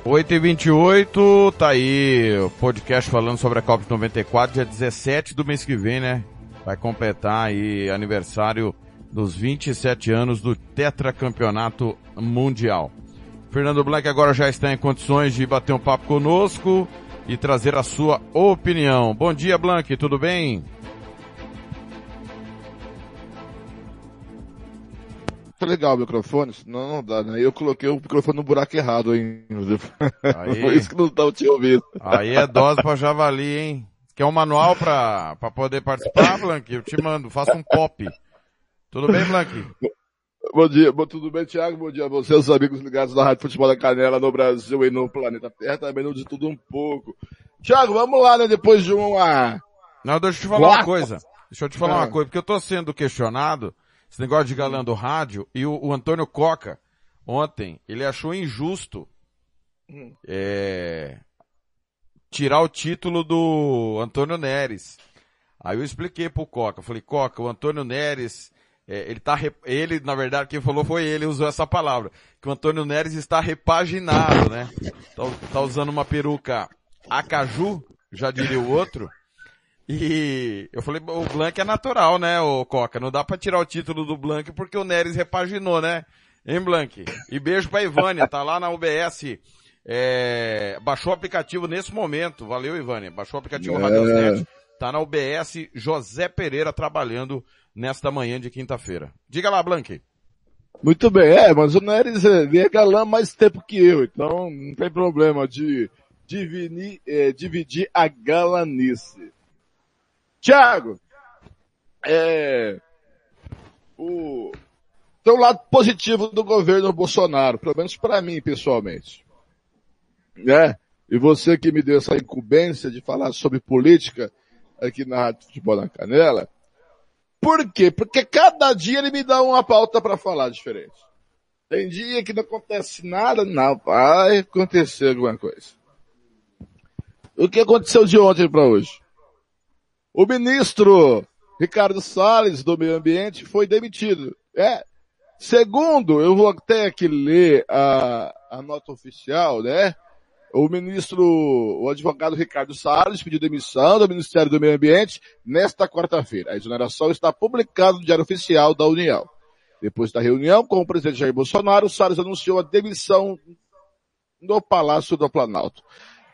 8 e 28 tá aí o podcast falando sobre a Copa de 94, dia 17 do mês que vem, né? Vai completar aí aniversário dos 27 anos do tetracampeonato mundial. Fernando Blanc agora já está em condições de bater um papo conosco e trazer a sua opinião. Bom dia, Blanc, tudo bem? Tá legal o microfone? Não, não dá, né? Eu coloquei o microfone no buraco errado ainda. Aí. <laughs> Por isso que não tava te ouvindo. Aí é dose pra javali, hein? Quer um manual pra, pra poder participar, Blanc? Eu te mando, faça um pop. Tudo bem, Blanc? Bom dia, bom, tudo bem, Thiago? Bom dia a você, os amigos ligados na Rádio Futebol da Canela no Brasil e no planeta Terra, também no de tudo um pouco. Thiago, vamos lá, né? Depois de uma, Não, deixa eu te falar uma coisa. Deixa eu te falar Ah. uma coisa, porque eu tô sendo questionado, esse negócio de galã do rádio, e o, o Antônio Coca, ontem, ele achou injusto Hum. é, tirar o título do Antônio Neres. Aí eu expliquei pro Coca, falei, Coca, o Antônio Neres, é, ele tá, ele, na verdade, quem falou foi ele, usou essa palavra, que o Antônio Neres está repaginado, né? Tá, tá usando uma peruca acaju, já diria o outro, e eu falei, o Blank é natural, né, o Coca? Não dá pra tirar o título do Blank porque o Neres repaginou, né? Hein, Blank? E beijo pra Ivânia, tá lá na UBS. É, baixou o aplicativo nesse momento. Valeu, Ivânia. Baixou o aplicativo É. Radiosnet. Tá na UBS José Pereira trabalhando nesta manhã de quinta-feira. Diga lá, Blank. Muito bem, é, mas o Neres ele é galã mais tempo que eu, então não tem problema de dividir, eh, dividir a galanice. Tiago, é, o, tem um lado positivo do governo Bolsonaro, pelo menos para mim pessoalmente. Né? E você que me deu essa incumbência de falar sobre política aqui na Rádio Futebol na Canela, por quê? Porque cada dia ele me dá uma pauta para falar diferente. Tem dia que não acontece nada, não, vai acontecer alguma coisa. O que aconteceu de ontem para hoje? O ministro Ricardo Salles do Meio Ambiente foi demitido. É. Segundo, eu vou até aqui ler a, a nota oficial, né? O ministro, o advogado Ricardo Salles pediu demissão do Ministério do Meio Ambiente nesta quarta-feira. A exoneração está publicada no Diário Oficial da União. Depois da reunião com o presidente Jair Bolsonaro, Salles anunciou a demissão no Palácio do Planalto.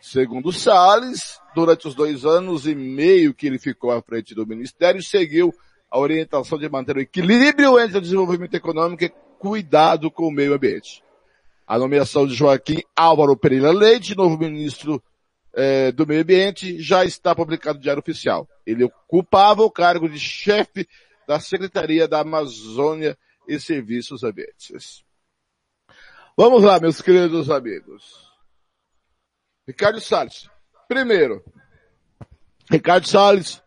Segundo Salles, durante os dois anos e meio que ele ficou à frente do ministério, seguiu a orientação de manter o equilíbrio entre o desenvolvimento econômico e cuidado com o meio ambiente. A nomeação de Joaquim Álvaro Pereira Leite, novo ministro eh, do Meio Ambiente, já está publicado no Diário Oficial. Ele ocupava o cargo de chefe da Secretaria da Amazônia e Serviços Ambientes. Vamos lá, meus queridos amigos. Ricardo Salles. Primeiro, Ricardo Salles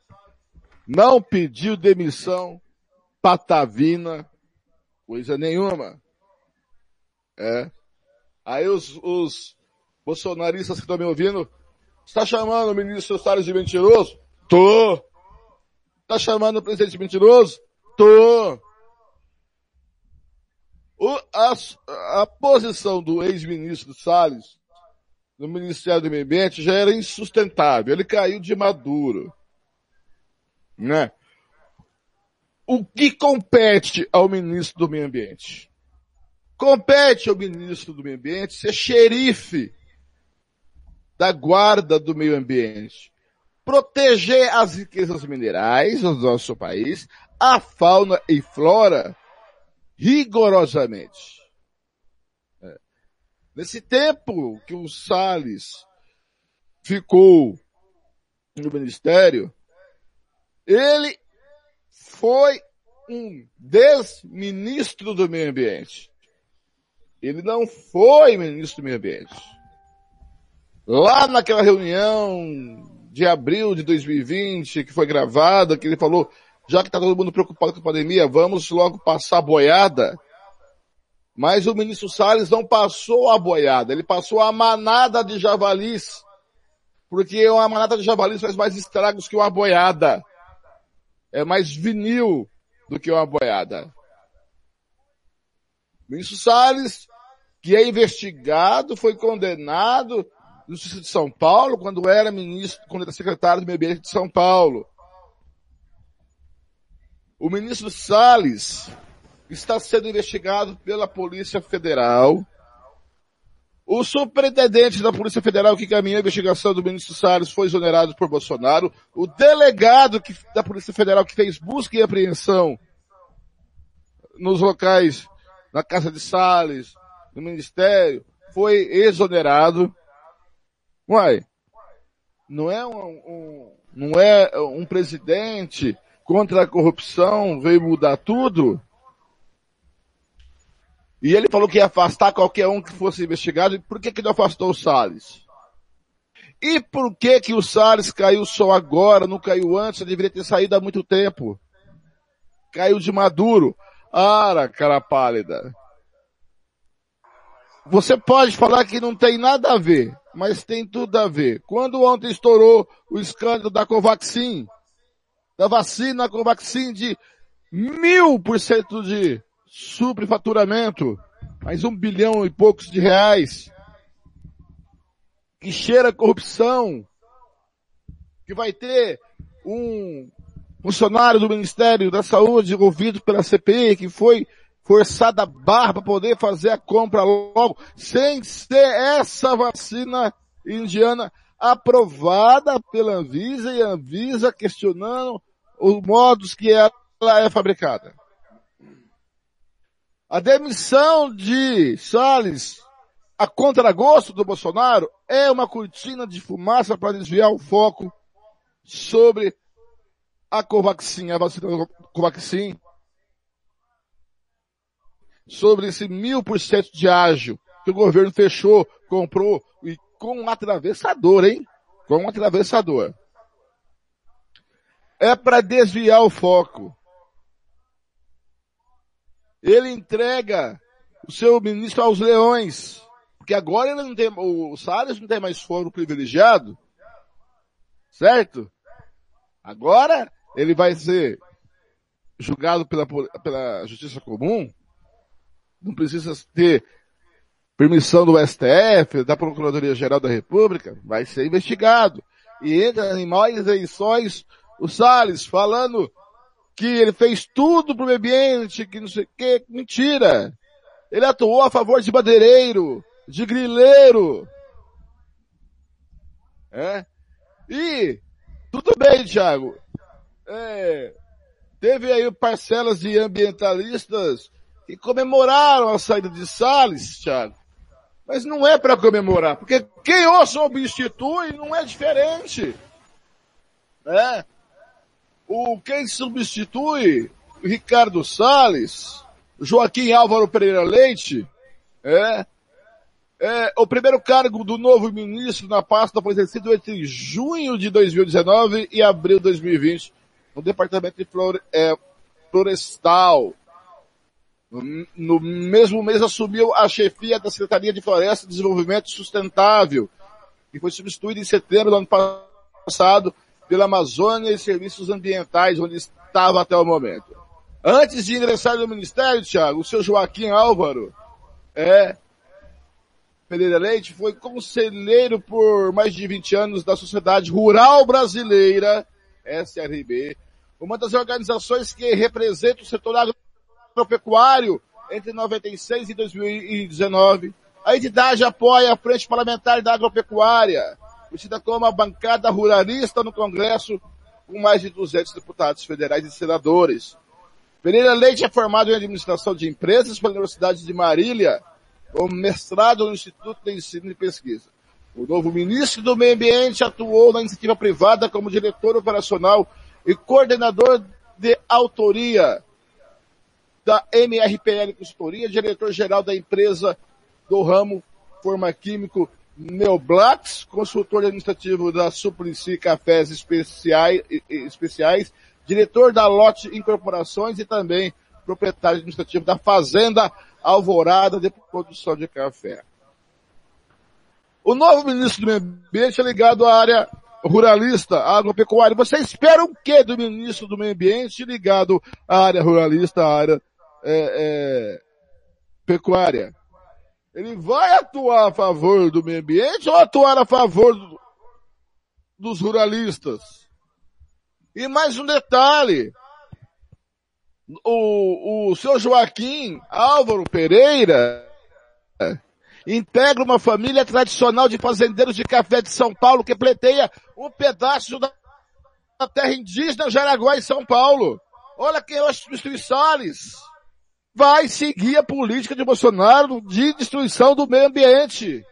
não pediu demissão patavina, coisa nenhuma. É. Aí os, os bolsonaristas que estão me ouvindo, está chamando o ministro Salles de mentiroso? Tô. Está chamando o presidente de mentiroso? Tô. O, a, a posição do ex-ministro Salles no Ministério do Meio Ambiente já era insustentável. Ele caiu de maduro. Né? O que compete ao ministro do Meio Ambiente? Compete ao ministro do Meio Ambiente ser xerife da guarda do meio ambiente. Proteger as riquezas minerais do nosso país, a fauna e flora, rigorosamente. Nesse tempo que o Salles ficou no ministério, ele foi um desministro do meio ambiente. Ele não foi ministro do meio ambiente. Lá naquela reunião de abril de 2020, que foi gravada, que ele falou, já que está todo mundo preocupado com a pandemia, vamos logo passar boiada. Mas o ministro Salles não passou a boiada, ele passou a manada de javalis. Porque uma manada de javalis faz mais estragos que uma boiada. É mais vinil do que uma boiada. O ministro Salles, que é investigado, foi condenado no Justiça de São Paulo, quando era ministro, quando era secretário do meio ambiente de São Paulo. O ministro Salles está sendo investigado pela Polícia Federal. O superintendente da Polícia Federal que caminhou a investigação do ministro Salles foi exonerado por Bolsonaro. O delegado que, da Polícia Federal que fez busca e apreensão nos locais, na casa de Salles, no Ministério, foi exonerado. Uai, não é um, um, não é um presidente contra a corrupção veio mudar tudo? E ele falou que ia afastar qualquer um que fosse investigado. Por que que não afastou o Salles? E por que que o Salles caiu só agora, não caiu antes? Ele deveria ter saído há muito tempo. Caiu de maduro. Ara, cara pálida. Você pode falar que não tem nada a ver, mas tem tudo a ver. Quando ontem estourou o escândalo da Covaxin, da vacina Covaxin de mil por cento de superfaturamento, mais um bilhão e poucos de reais, que cheira corrupção, que vai ter um funcionário do Ministério da Saúde envolvido pela CPI, que foi forçada a barra para poder fazer a compra logo, sem ser essa vacina indiana aprovada pela Anvisa e a Anvisa questionando os modos que ela é fabricada. A demissão de Salles a contragosto do Bolsonaro é uma cortina de fumaça para desviar o foco sobre a Covaxin, a vacina Covaxin, sobre esse mil por cento de ágio que o governo fechou, comprou e com um atravessador, hein? Com um atravessador. É para desviar o foco. Ele entrega o seu ministro aos leões. Porque agora ele não tem, o Salles não tem mais foro privilegiado. Certo? Agora ele vai ser julgado pela, pela justiça comum não precisa ter permissão do STF, da Procuradoria-Geral da República, vai ser investigado. E entra em mais eleições o Salles falando que ele fez tudo pro meio ambiente, que não sei o que, mentira. Ele atuou a favor de madeireiro, de grileiro. É? E, tudo bem, Thiago. É, teve aí parcelas de ambientalistas e comemoraram a saída de Salles, Thiago. Mas não é para comemorar, porque quem o substitui não é diferente. É. O quem substitui? Ricardo Salles, Joaquim Álvaro Pereira Leite, é, é o primeiro cargo do novo ministro na pasta foi exercido entre junho de 2019 e abril de 2020 no departamento de Flore, é, Florestal. No mesmo mês assumiu a chefia da Secretaria de Floresta e Desenvolvimento Sustentável, que foi substituída em setembro do ano passado pela Amazônia e Serviços Ambientais, onde estava até o momento. Antes de ingressar no Ministério, Thiago, o seu Joaquim Álvaro, é, Pereira Leite, foi conselheiro por mais de 20 anos da Sociedade Rural Brasileira, SRB, uma das organizações que representa o setor agropecuário entre 96 e 2019. A entidade apoia a Frente Parlamentar da Agropecuária, conhecida como a bancada ruralista no Congresso, com mais de 200 deputados federais e senadores. Pereira Leite é formado em administração de empresas pela Universidade de Marília, com mestrado no Instituto de Ensino e Pesquisa. O novo ministro do Meio Ambiente atuou na iniciativa privada como diretor operacional e coordenador de autoria da MRPL Consultoria, diretor-geral da empresa do ramo Formaquímico Neoblax, consultor administrativo da Suplicy Cafés Especiais, Especiais, diretor da Lote Incorporações e também proprietário administrativo da Fazenda Alvorada de Produção de Café. O novo ministro do Meio Ambiente é ligado à área ruralista, agropecuária. Você espera o que do ministro do Meio Ambiente ligado à área ruralista, à área é, é, pecuária, ele vai atuar a favor do meio ambiente ou atuar a favor do, dos ruralistas? E mais um detalhe, o, o seu Joaquim Álvaro Pereira integra uma família tradicional de fazendeiros de café de São Paulo que pleiteia um pedaço da, terra indígena Jaraguá em São Paulo. Olha quem é o Salles vai seguir a política de Bolsonaro de destruição do meio ambiente.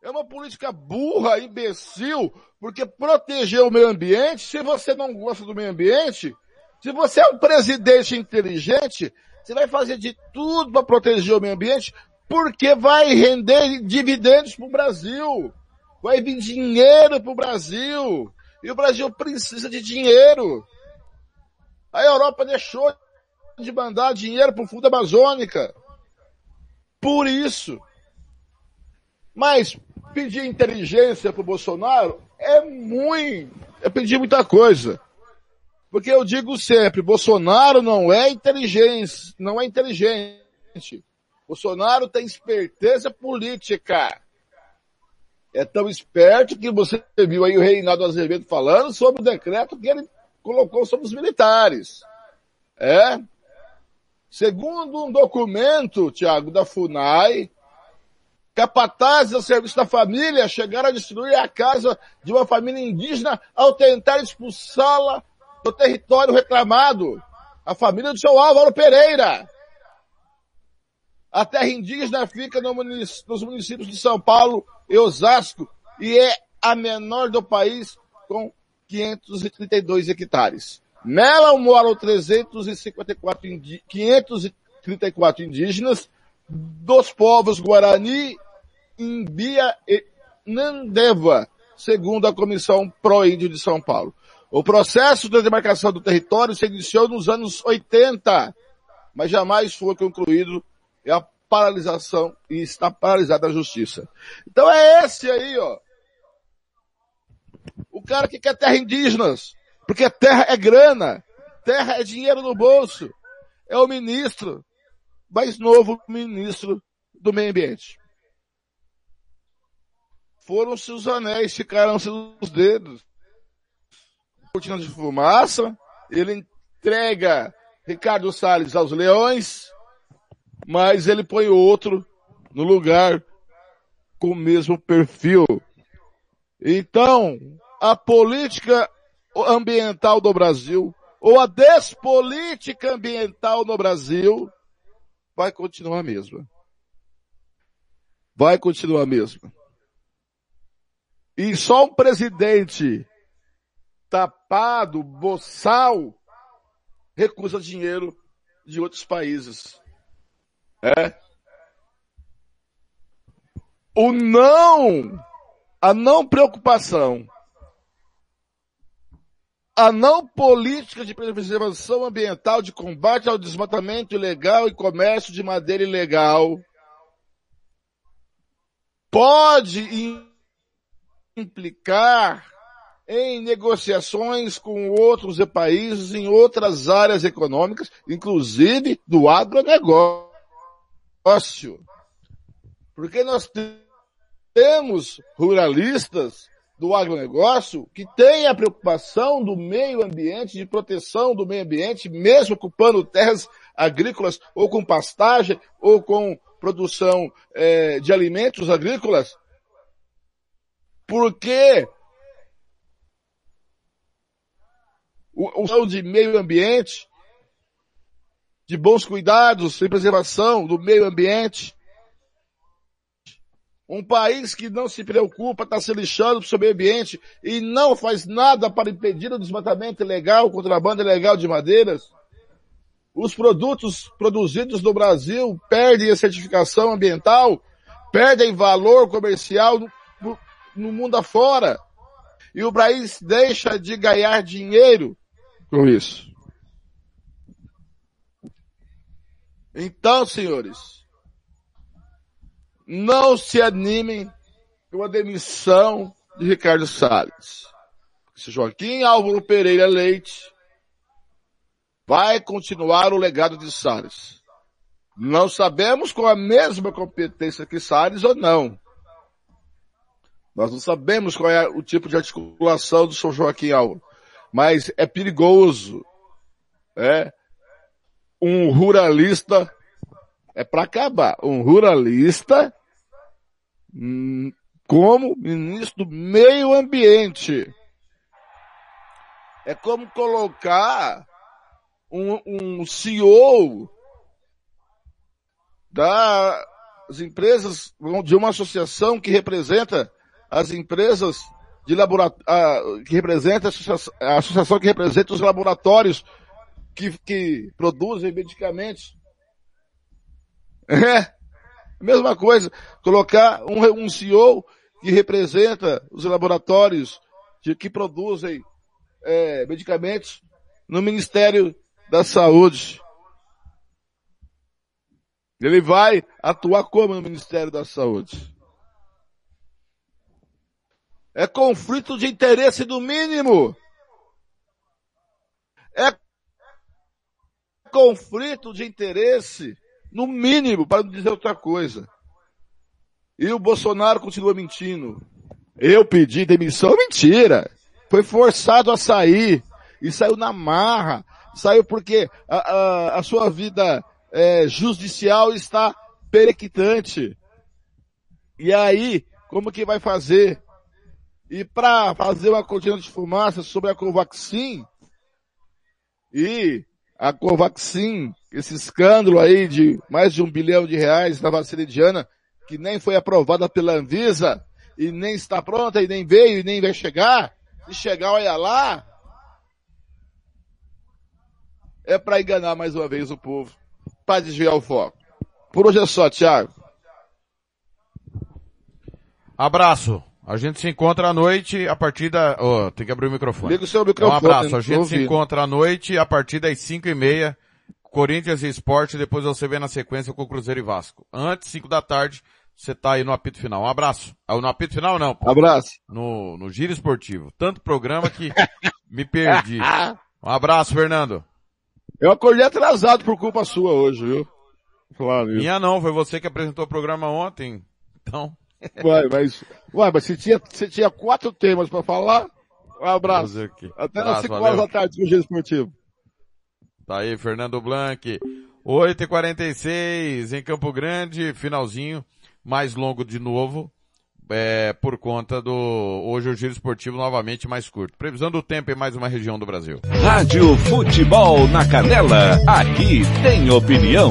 É uma política burra, imbecil, porque proteger o meio ambiente, se você não gosta do meio ambiente, se você é um presidente inteligente, você vai fazer de tudo para proteger o meio ambiente, Porque vai render dividendos para o Brasil. Vai vir dinheiro para o Brasil. E o Brasil precisa de dinheiro. A Europa deixou de mandar dinheiro para o fundo amazônica. Por isso. Mas pedir inteligência para o Bolsonaro é muito, é pedir muita coisa. Porque eu digo sempre, Bolsonaro não é inteligente, não é inteligente. Bolsonaro tem esperteza política. É tão esperto que você viu aí o Reinaldo Azevedo falando sobre o decreto que ele colocou sobre os militares. É. Segundo um documento, Tiago, da FUNAI, capatazes ao serviço da família chegaram a destruir a casa de uma família indígena ao tentar expulsá-la do território reclamado. A família do seu Álvaro Pereira. A terra indígena fica no munic nos municípios de São Paulo e Osasco e é a menor do país com 532 hectares. Nela moram 354 indi 534 indígenas dos povos Guarani, Imbia e Nandeva, segundo a Comissão Pro-Índio de São Paulo. O processo de demarcação do território se iniciou nos anos 80, mas jamais foi concluído e a paralisação e está paralisada a justiça. Então é esse aí, ó. O cara que quer terra indígenas, porque terra é grana, terra é dinheiro no bolso. É o ministro, mais novo ministro do meio ambiente. Foram-se os anéis, ficaram-se os dedos. Cortina de fumaça, ele entrega Ricardo Salles aos leões, mas ele põe outro no lugar com o mesmo perfil. Então, a política ambiental do Brasil, ou a despolítica ambiental no Brasil, vai continuar a mesma. Vai continuar a mesma. E só um presidente tapado, boçal, recusa dinheiro de outros países. É. O não, a não preocupação, a não política de preservação ambiental, de combate ao desmatamento ilegal e comércio de madeira ilegal, pode implicar em negociações com outros países em outras áreas econômicas, inclusive do agronegócio. Porque nós temos ruralistas do agronegócio que têm a preocupação do meio ambiente, de proteção do meio ambiente, mesmo ocupando terras agrícolas ou com pastagem ou com produção é, de alimentos agrícolas. Porque o, o de meio ambiente, de bons cuidados e preservação do meio ambiente. Um país que não se preocupa, está se lixando para o seu meio ambiente e não faz nada para impedir o desmatamento ilegal, o contrabando ilegal de madeiras. Os produtos produzidos no Brasil perdem a certificação ambiental, perdem valor comercial no, no mundo afora. E o país deixa de ganhar dinheiro com isso. Então, senhores, não se animem com a demissão de Ricardo Salles. Se Joaquim Álvaro Pereira Leite vai continuar o legado de Salles. Não sabemos com a mesma competência que Salles ou não. Nós não sabemos qual é o tipo de articulação do São Joaquim Álvaro mas é perigoso. É um ruralista é para acabar. Um ruralista hum, como ministro do meio ambiente. É como colocar um, um CEO das empresas, de uma associação que representa as empresas de laboratório, que representa a associação que representa os laboratórios que, que produzem medicamentos. É. Mesma coisa, colocar um, um CEO que representa os laboratórios de, que produzem é, medicamentos no Ministério da Saúde. Ele vai atuar como no Ministério da Saúde? É conflito de interesse do mínimo. É conflito de interesse no mínimo, para não dizer outra coisa. E o Bolsonaro continua mentindo. Eu pedi demissão, mentira. Foi forçado a sair. E saiu na marra. Saiu porque a, a, a sua vida é, judicial está perequitante. E aí, como que vai fazer? E para fazer uma cortina de fumaça sobre a Covaxin, e a Covaxin, esse escândalo aí de mais de um bilhão de reais na vacina indiana, que nem foi aprovada pela Anvisa, e nem está pronta, e nem veio, e nem vai chegar, se chegar, olha lá, é para enganar mais uma vez o povo, para desviar o foco. Por hoje é só, Thiago. Abraço. A gente se encontra à noite a partir da... Oh, tem que abrir o microfone. Liga o seu microfone. Um abraço. A gente se encontra à noite a partir das cinco e meia. Corinthians e Esporte, depois você vê na sequência com o Cruzeiro e Vasco. Antes, cinco da tarde, você tá aí no apito final. Um abraço. Ah, no apito final não. Pô. Abraço. No, no Giro Esportivo. Tanto programa que me perdi. Um abraço, Fernando. Eu acordei atrasado por culpa sua hoje, viu? Claro. Minha não, foi você que apresentou o programa ontem. Então... Uai, mas, uai, mas você tinha, você tinha quatro temas para falar? Um abraço. Até às 5 horas da tarde no Giro Esportivo. Tá aí, Fernando Blanc. 8h46 em Campo Grande, finalzinho, mais longo de novo, é, por conta do, hoje o Giro Esportivo novamente mais curto. Previsão do tempo em mais uma região do Brasil. Rádio Futebol na Canela, aqui tem opinião.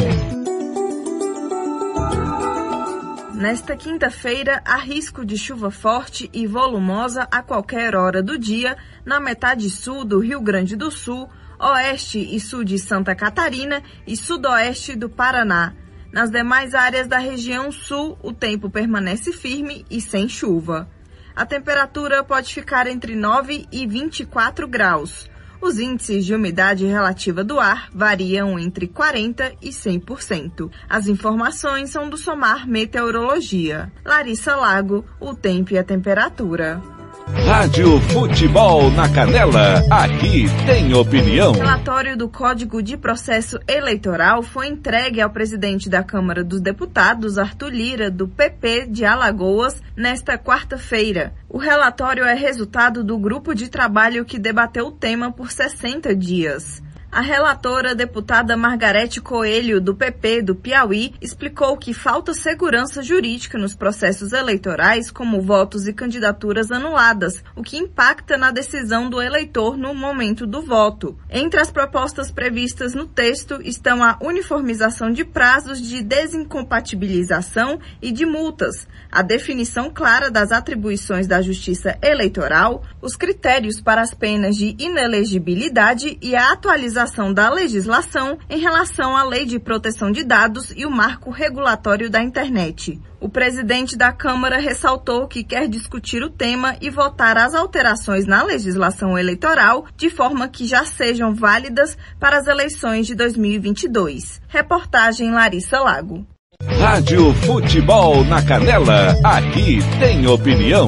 Nesta quinta-feira, há risco de chuva forte e volumosa a qualquer hora do dia na metade sul do Rio Grande do Sul, oeste e sul de Santa Catarina e sudoeste do Paraná. Nas demais áreas da região sul, o tempo permanece firme e sem chuva. A temperatura pode ficar entre 9 e 24 graus. Os índices de umidade relativa do ar variam entre 40% e 100%. As informações são do Somar Meteorologia. Larissa Lago, o tempo e a temperatura. Rádio Futebol na Canela, aqui tem opinião. O relatório do Código de Processo Eleitoral foi entregue ao presidente da Câmara dos Deputados, Arthur Lira, do PP de Alagoas, nesta quarta-feira. O relatório é resultado do grupo de trabalho que debateu o tema por 60 dias. A relatora deputada Margarete Coelho, do PP do Piauí, explicou que falta segurança jurídica nos processos eleitorais, como votos e candidaturas anuladas, o que impacta na decisão do eleitor no momento do voto. Entre as propostas previstas no texto estão a uniformização de prazos de desincompatibilização e de multas, a definição clara das atribuições da Justiça Eleitoral, os critérios para as penas de inelegibilidade e a atualização da legislação em relação à Lei de Proteção de Dados e o marco regulatório da internet. O presidente da Câmara ressaltou que quer discutir o tema e votar as alterações na legislação eleitoral de forma que já sejam válidas para as eleições de 2022. Reportagem Larissa Lago. Rádio Futebol na Canela, aqui tem opinião.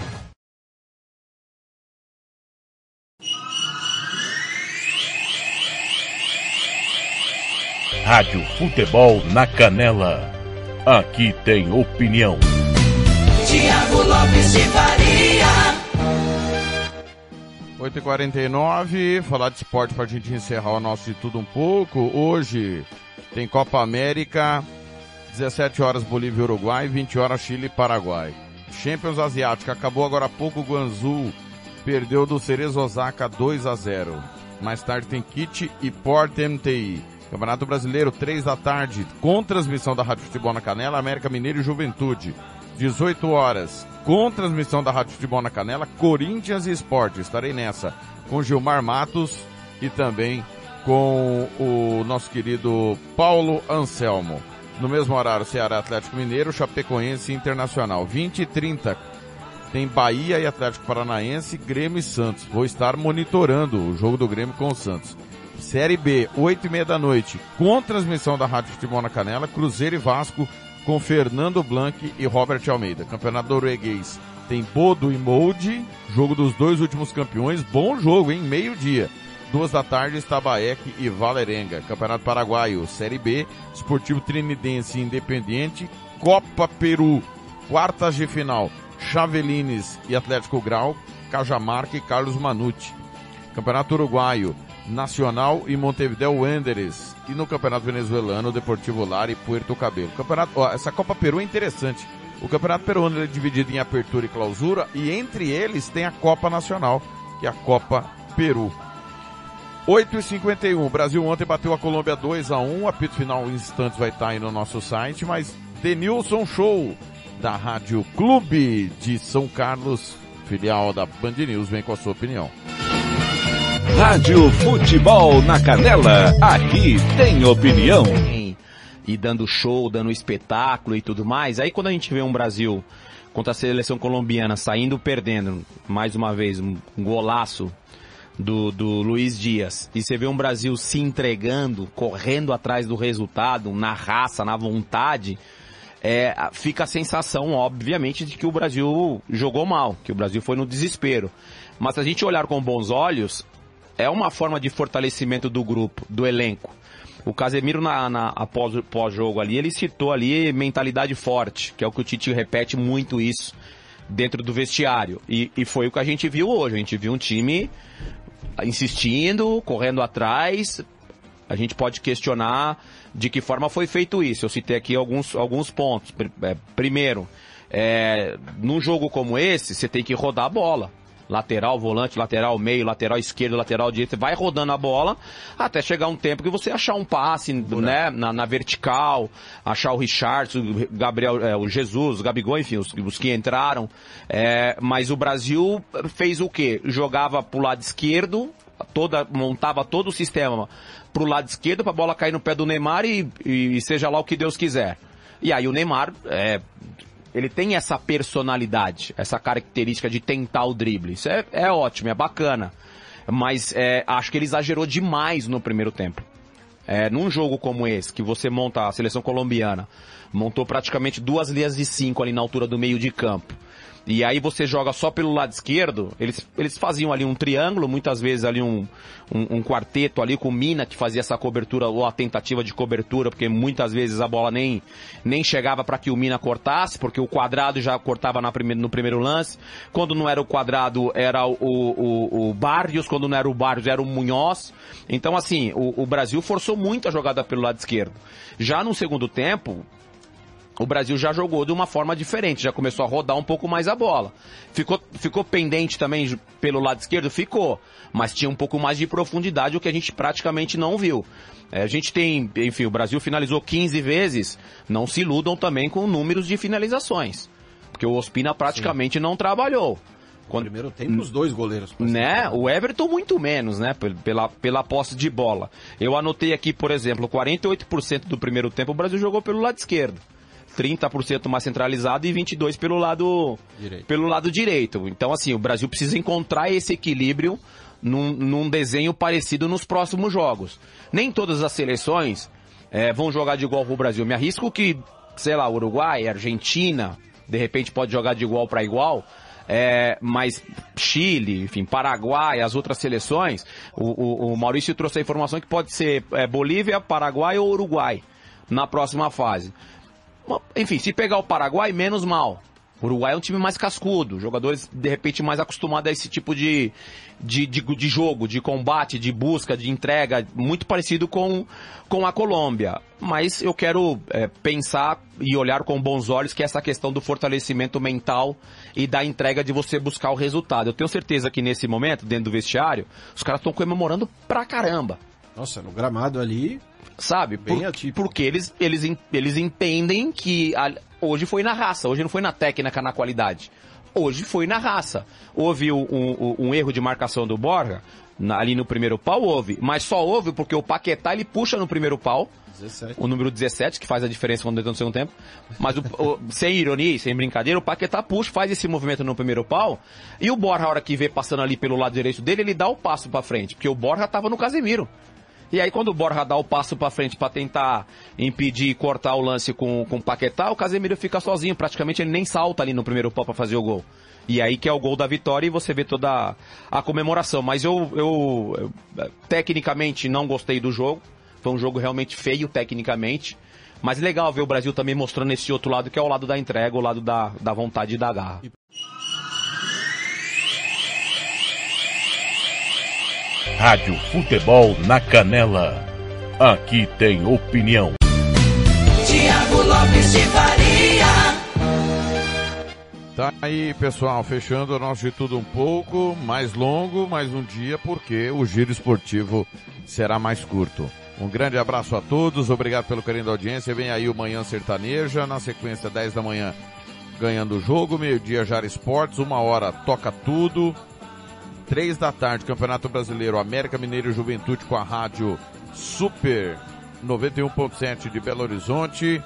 Rádio Futebol na Canela. Aqui tem opinião. Tiago Lopes de Faria. 8h49, falar de esporte para a gente encerrar o nosso de tudo um pouco. Hoje tem Copa América 17 horas Bolívia e Uruguai, 20 horas Chile e Paraguai. Champions Asiática acabou agora há pouco o Guangzhou perdeu do Cerezo Osaka 2 a 0. Mais tarde tem Kit e Port MTI. Campeonato Brasileiro, 3 da tarde, com transmissão da Rádio Futebol na Canela, América Mineiro e Juventude. 18 horas, com transmissão da Rádio Futebol na Canela, Corinthians e Esporte. Estarei nessa com Gilmar Matos e também com o nosso querido Paulo Anselmo. No mesmo horário, Ceará Atlético Mineiro, Chapecoense Internacional. 20 e 30, tem Bahia e Atlético Paranaense, Grêmio e Santos. Vou estar monitorando o jogo do Grêmio com o Santos. Série B, 8 e meia da noite, com transmissão da Rádio Futebol na Canela, Cruzeiro e Vasco, com Fernando Blanc e Robert Almeida. Campeonato norueguês tem Bodo e Molde, jogo dos dois últimos campeões, bom jogo, hein? Meio-dia. Duas da tarde, Estabaek e Valerenga. Campeonato Paraguaio, Série B, Esportivo Trinidense Independiente, Copa Peru, quartas de final, Chavelines e Atlético Grau, Cajamarca e Carlos Manucci. Campeonato Uruguaio, Nacional e Montevideo Wanderers. E no Campeonato Venezuelano, Deportivo Lara e Puerto Cabelo. Campeonato, ó, essa Copa Peru é interessante. O Campeonato Peruano é dividido em apertura e clausura e entre eles tem a Copa Nacional, que é a Copa Peru. 8 e 51 o Brasil ontem bateu a Colômbia 2 a 1 apito final em instantes vai estar aí no nosso site, mas Denilson Show da Rádio Clube de São Carlos, filial da Band News, vem com a sua opinião. Rádio Futebol na Canela, aqui tem opinião. E dando show, dando espetáculo e tudo mais. Aí quando a gente vê um Brasil contra a seleção colombiana saindo perdendo, mais uma vez, um golaço do, do Luiz Dias, e você vê um Brasil se entregando, correndo atrás do resultado, na raça, na vontade, é, fica a sensação, obviamente, de que o Brasil jogou mal, que o Brasil foi no desespero. Mas se a gente olhar com bons olhos, é uma forma de fortalecimento do grupo, do elenco. O Casemiro, na, na, após pós-jogo ali, ele citou ali mentalidade forte, que é o que o Tite repete muito isso dentro do vestiário. E, e foi o que a gente viu hoje. A gente viu um time insistindo, correndo atrás. A gente pode questionar de que forma foi feito isso. Eu citei aqui alguns, alguns pontos. É, primeiro, é, num jogo como esse, você tem que rodar a bola lateral, volante, lateral meio, lateral esquerdo, lateral direito, vai rodando a bola até chegar um tempo que você achar um passe, né, na, na, vertical, achar o Richardson, o Gabriel, é, o Jesus, o Gabigol, enfim, os, os que entraram. É, mas o Brasil fez o quê? Jogava pro lado esquerdo, toda, montava todo o sistema pro lado esquerdo para a bola cair no pé do Neymar e, e, seja lá o que Deus quiser. E aí o Neymar é, ele tem essa personalidade, essa característica de tentar o drible. Isso é, é ótimo, é bacana. Mas é, acho que ele exagerou demais no primeiro tempo. É, num jogo como esse, que você monta a seleção colombiana, montou praticamente duas linhas de cinco ali na altura do meio de campo e aí você joga só pelo lado esquerdo, eles, eles faziam ali um triângulo, muitas vezes ali um, um, um, quarteto ali com Mina que fazia essa cobertura ou a tentativa de cobertura, porque muitas vezes a bola nem, nem chegava para que o Mina cortasse, porque o quadrado já cortava na prime, no primeiro lance. Quando não era o quadrado, era o, o, o Barrios, quando não era o Barrios, era o Munhoz. Então, assim, o, o Brasil forçou muito a jogada pelo lado esquerdo. Já no segundo tempo, o Brasil já jogou de uma forma diferente, já começou a rodar um pouco mais a bola. Ficou, ficou pendente também pelo lado esquerdo? Ficou. Mas tinha um pouco mais de profundidade, o que a gente praticamente não viu. É, a gente tem, enfim, o Brasil finalizou 15 vezes. Não se iludam também com números de finalizações. Porque o Ospina praticamente Sim. não trabalhou. Quando, primeiro tempo, os dois goleiros. Né? O Everton muito menos, né? Pela, pela posse de bola. Eu anotei aqui, por exemplo, 48% do primeiro tempo o Brasil jogou pelo lado esquerdo. 30% mais centralizado e 22% pelo lado, direito. pelo lado direito. Então, assim, o Brasil precisa encontrar esse equilíbrio num, num desenho parecido nos próximos jogos. Nem todas as seleções é, vão jogar de igual pro Brasil. Me arrisco que, sei lá, Uruguai, Argentina, de repente pode jogar de igual para igual. É, mas Chile, enfim, Paraguai, as outras seleções, o, o, o Maurício trouxe a informação que pode ser é, Bolívia, Paraguai ou Uruguai na próxima fase. Enfim, se pegar o Paraguai, menos mal. O Uruguai é um time mais cascudo, jogadores de repente mais acostumados a esse tipo de, de, de, de jogo, de combate, de busca, de entrega, muito parecido com, com a Colômbia. Mas eu quero é, pensar e olhar com bons olhos que essa questão do fortalecimento mental e da entrega de você buscar o resultado. Eu tenho certeza que nesse momento, dentro do vestiário, os caras estão comemorando pra caramba. Nossa, no gramado ali. Sabe? Por, porque eles, eles, eles entendem que a, hoje foi na raça, hoje não foi na técnica, na qualidade. Hoje foi na raça. Houve um, um, um erro de marcação do Borja, na, ali no primeiro pau houve, mas só houve porque o Paquetá ele puxa no primeiro pau, 17. o número 17, que faz a diferença quando entra no segundo tempo. Mas o, o, <laughs> sem ironia, sem brincadeira, o Paquetá puxa, faz esse movimento no primeiro pau, e o Borja, a hora que vê passando ali pelo lado direito dele, ele dá o passo para frente, porque o Borja tava no Casemiro. E aí quando o Borja dá o passo para frente para tentar impedir e cortar o lance com, com o Paquetá, o Casemiro fica sozinho, praticamente ele nem salta ali no primeiro pau para fazer o gol. E aí que é o gol da vitória e você vê toda a, comemoração. Mas eu, eu, eu, tecnicamente não gostei do jogo. Foi um jogo realmente feio tecnicamente. Mas legal ver o Brasil também mostrando esse outro lado, que é o lado da entrega, o lado da, da vontade e da garra. Rádio Futebol na Canela. Aqui tem opinião. Tiago Lopes de Faria. Tá aí, pessoal, fechando o nosso de tudo um pouco, mais longo, mais um dia, porque o giro esportivo será mais curto. Um grande abraço a todos, obrigado pelo carinho da audiência. Vem aí o Manhã Sertaneja, na sequência 10 da manhã, ganhando o jogo, meio-dia Jara Esportes, uma hora toca tudo. Três da tarde, Campeonato Brasileiro, América Mineiro Juventude com a rádio Super 91.7 de Belo Horizonte.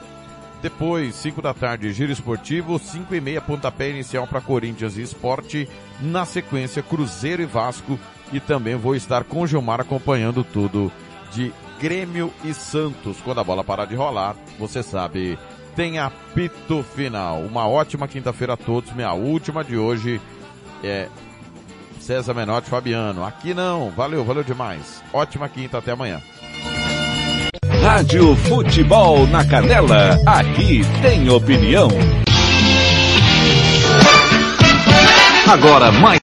Depois, 5 da tarde, Giro Esportivo, 5 e meia, pontapé inicial para Corinthians e Esporte. Na sequência, Cruzeiro e Vasco. E também vou estar com o Gilmar acompanhando tudo de Grêmio e Santos. Quando a bola parar de rolar, você sabe, tem apito final. Uma ótima quinta-feira a todos. Minha última de hoje é César Menotti Fabiano. Aqui não. Valeu, valeu demais. Ótima quinta, até amanhã. Rádio Futebol na Canela. Aqui tem opinião. Agora mais.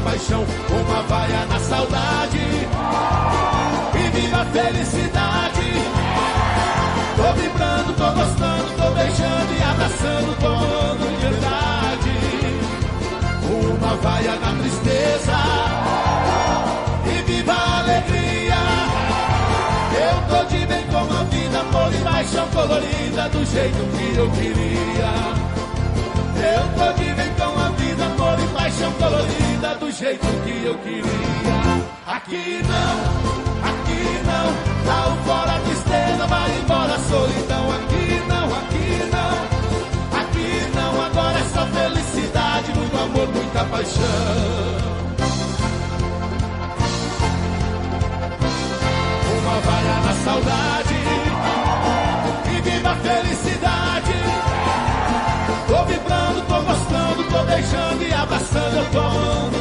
Paixão. Uma vaia na saudade e viva a felicidade. Tô vibrando, tô gostando, tô beijando e abraçando, tô amando de verdade. Uma vaia na tristeza e viva a alegria. Eu tô de bem com a vida, amor e paixão colorida do jeito que eu queria. Eu tô de bem com a vida, amor e paixão colorida jeito que eu queria. Aqui não, aqui não. Dá o fora a tristeza, vai embora a solidão. Aqui não, aqui não. Aqui não, agora é só felicidade, muito amor, muita paixão. Uma vaia na saudade e viva a felicidade. Tô vibrando, tô gostando, tô beijando e abraçando, eu tô amando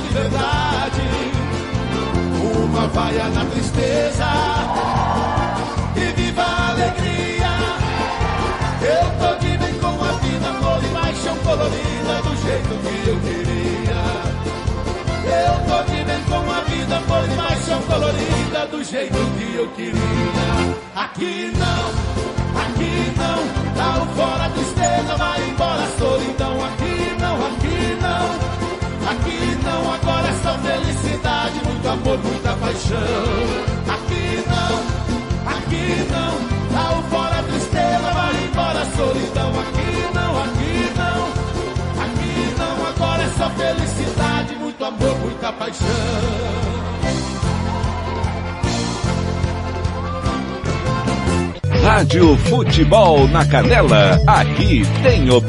uma vaia na tristeza e viva a alegria. Eu tô de bem com a vida, amor e paixão colorida do jeito que eu queria. Eu tô de bem com a vida, amor e paixão colorida do jeito que eu queria. Aqui não, aqui não, dá o fora tristeza, vai embora a muito amor, muita paixão. Aqui não, aqui não, dá o fora a tristeza, vai embora a solidão. Aqui não, aqui não, aqui não, agora é só felicidade, muito amor, muita paixão. Rádio Futebol na Canela. Aqui tem opinião.